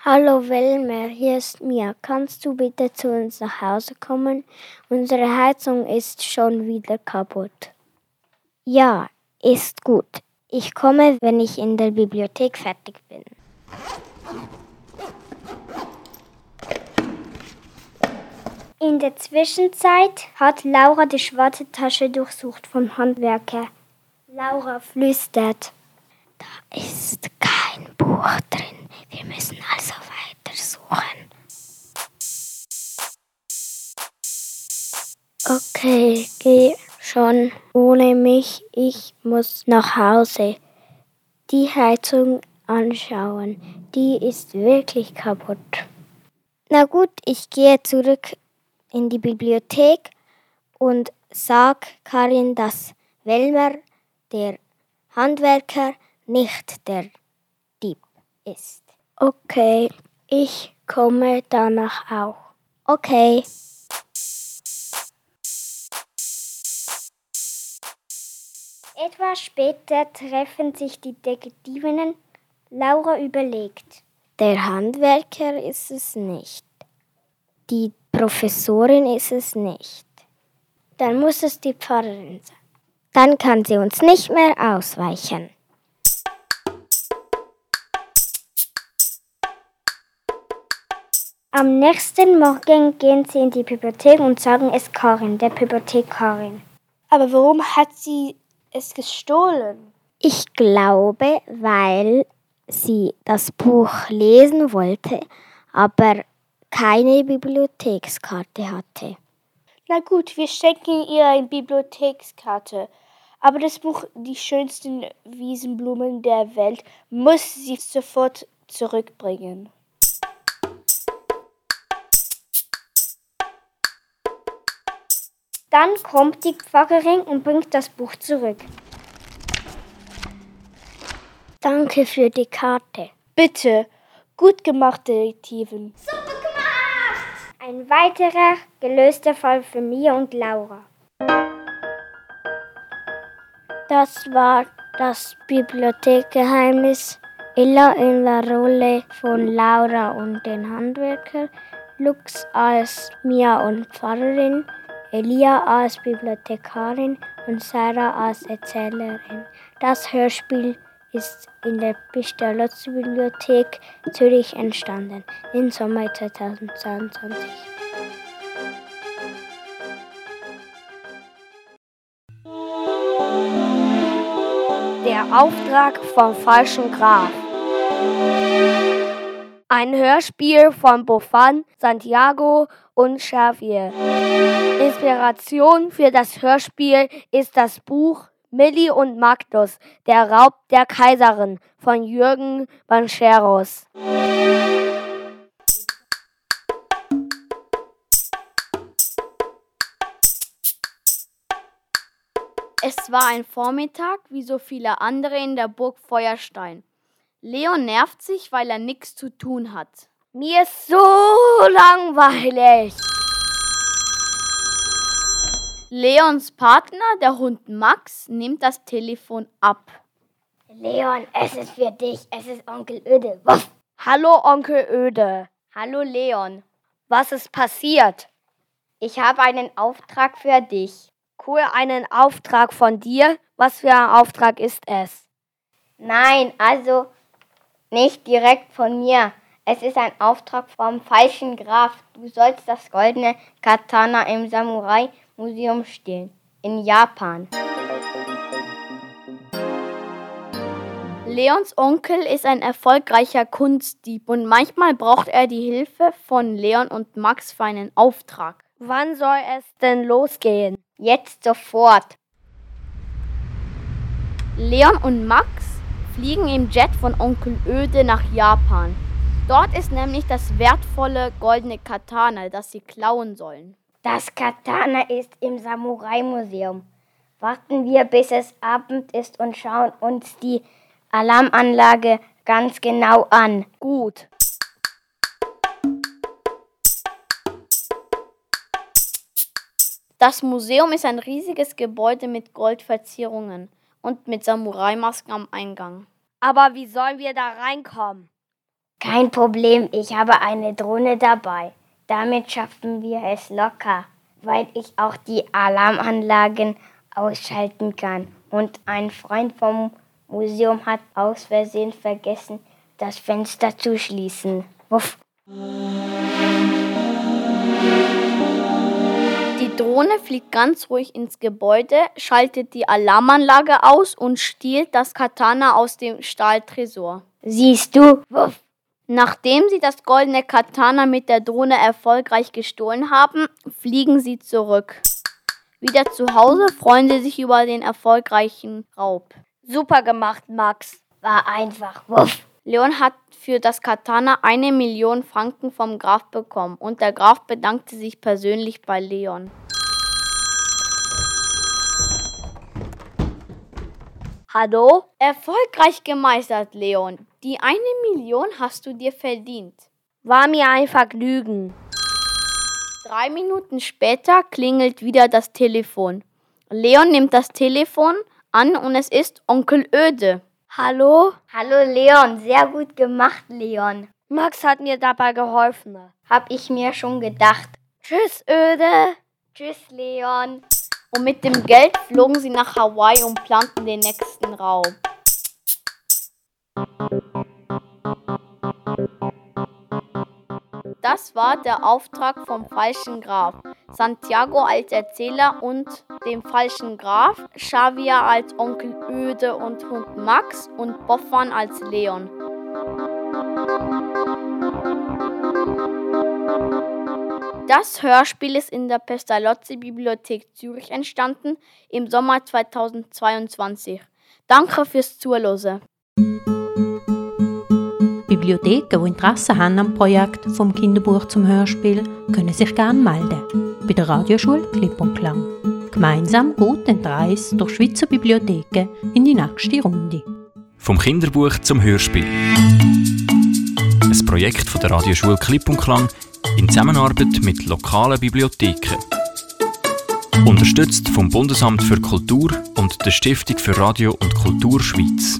Speaker 8: Hallo Wilmer, hier ist Mia. Kannst du bitte zu uns nach Hause kommen? Unsere Heizung ist schon wieder kaputt. Ja, ist gut. Ich komme, wenn ich in der Bibliothek fertig bin.
Speaker 25: In der Zwischenzeit hat Laura die schwarze Tasche durchsucht vom Handwerker. Laura flüstert.
Speaker 8: Da ist kein Buch drin. Wir müssen also weiter suchen. Okay, geh schon ohne mich. Ich muss nach Hause. Die Heizung anschauen. Die ist wirklich kaputt. Na gut, ich gehe zurück in die Bibliothek und sag Karin, dass Welmer, der Handwerker, nicht der Dieb ist. Okay, ich komme danach auch. Okay.
Speaker 25: Etwas später treffen sich die Detektivinnen. Laura überlegt.
Speaker 8: Der Handwerker ist es nicht. Die Professorin ist es nicht. Dann muss es die Pfarrerin sein. Dann kann sie uns nicht mehr ausweichen.
Speaker 25: Am nächsten Morgen gehen sie in die Bibliothek und sagen es Karin, der Bibliothekarin.
Speaker 1: Aber warum hat sie es gestohlen?
Speaker 8: Ich glaube, weil sie das Buch lesen wollte, aber keine Bibliothekskarte hatte.
Speaker 1: Na gut, wir schenken ihr eine Bibliothekskarte. Aber das Buch Die schönsten Wiesenblumen der Welt muss sie sofort zurückbringen.
Speaker 25: Dann kommt die Pfarrerin und bringt das Buch zurück.
Speaker 8: Danke für die Karte.
Speaker 1: Bitte. Gut gemacht, Detektiven.
Speaker 26: Super gemacht!
Speaker 25: Ein weiterer gelöster Fall für Mia und Laura.
Speaker 8: Das war das Bibliothekgeheimnis
Speaker 27: Ella in der Rolle von Laura und den Handwerker, Lux als Mia und Pfarrerin, Elia als Bibliothekarin und Sarah als Erzählerin. Das Hörspiel ist in der Pestalozzi-Bibliothek Zürich entstanden, im Sommer 2022.
Speaker 28: Der Auftrag vom falschen Graf. Ein Hörspiel von Bofan, Santiago und Xavier. Inspiration für das Hörspiel ist das Buch Millie und Magnus, der Raub der Kaiserin von Jürgen Bancheros.
Speaker 29: Es war ein Vormittag wie so viele andere in der Burg Feuerstein. Leon nervt sich, weil er nichts zu tun hat.
Speaker 28: Mir ist so langweilig.
Speaker 29: Leons Partner, der Hund Max, nimmt das Telefon ab.
Speaker 8: Leon, es ist für dich. Es ist Onkel Öde. Wuff.
Speaker 28: Hallo, Onkel Öde.
Speaker 29: Hallo, Leon.
Speaker 28: Was ist passiert?
Speaker 29: Ich habe einen Auftrag für dich.
Speaker 28: Cool, einen Auftrag von dir? Was für ein Auftrag ist es?
Speaker 29: Nein, also nicht direkt von mir. Es ist ein Auftrag vom falschen Graf. Du sollst das goldene Katana im Samurai-Museum stehlen. In Japan. Leons Onkel ist ein erfolgreicher Kunstdieb und manchmal braucht er die Hilfe von Leon und Max für einen Auftrag.
Speaker 28: Wann soll es denn losgehen?
Speaker 29: Jetzt sofort. Leon und Max fliegen im Jet von Onkel Öde nach Japan. Dort ist nämlich das wertvolle goldene Katana, das sie klauen sollen.
Speaker 8: Das Katana ist im Samurai-Museum. Warten wir, bis es Abend ist und schauen uns die Alarmanlage ganz genau an.
Speaker 28: Gut.
Speaker 29: Das Museum ist ein riesiges Gebäude mit Goldverzierungen und mit Samurai-Masken am Eingang.
Speaker 28: Aber wie sollen wir da reinkommen?
Speaker 8: Kein Problem, ich habe eine Drohne dabei. Damit schaffen wir es locker, weil ich auch die Alarmanlagen ausschalten kann. Und ein Freund vom Museum hat aus Versehen vergessen, das Fenster zu schließen. Wuff.
Speaker 29: Drohne fliegt ganz ruhig ins Gebäude, schaltet die Alarmanlage aus und stiehlt das Katana aus dem Stahltresor.
Speaker 8: Siehst du? Wuff.
Speaker 29: Nachdem sie das goldene Katana mit der Drohne erfolgreich gestohlen haben, fliegen sie zurück. Wieder zu Hause freuen sie sich über den erfolgreichen Raub.
Speaker 28: Super gemacht, Max.
Speaker 8: War einfach. Wuff.
Speaker 29: Leon hat für das Katana eine Million Franken vom Graf bekommen und der Graf bedankte sich persönlich bei Leon.
Speaker 28: Hallo?
Speaker 29: Erfolgreich gemeistert, Leon. Die eine Million hast du dir verdient.
Speaker 28: War mir ein Vergnügen.
Speaker 29: Drei Minuten später klingelt wieder das Telefon. Leon nimmt das Telefon an und es ist Onkel Öde.
Speaker 28: Hallo?
Speaker 29: Hallo Leon, sehr gut gemacht, Leon.
Speaker 28: Max hat mir dabei geholfen.
Speaker 29: Hab ich mir schon gedacht.
Speaker 28: Tschüss, Öde.
Speaker 29: Tschüss, Leon. Und mit dem Geld flogen sie nach Hawaii und planten den nächsten Raub. Das war der Auftrag vom falschen Graf. Santiago als Erzähler und dem falschen Graf, Xavier als Onkel Öde und Hund Max und Boffan als Leon. Das Hörspiel ist in der Pestalozzi-Bibliothek Zürich entstanden im Sommer 2022. Danke fürs Zuhören.
Speaker 3: Bibliotheken, die Interesse haben am Projekt vom Kinderbuch zum Hörspiel, können sich gerne melden. Bei der Radioschule Klipp und Klang. Gemeinsam geht dann Reis durch Schweizer Bibliotheken in die nächste Runde.
Speaker 2: Vom Kinderbuch zum Hörspiel. Ein Projekt von der Radioschule Klipp und Klang in Zusammenarbeit mit lokalen Bibliotheken. Unterstützt vom Bundesamt für Kultur und der Stiftung für Radio und Kultur Schweiz.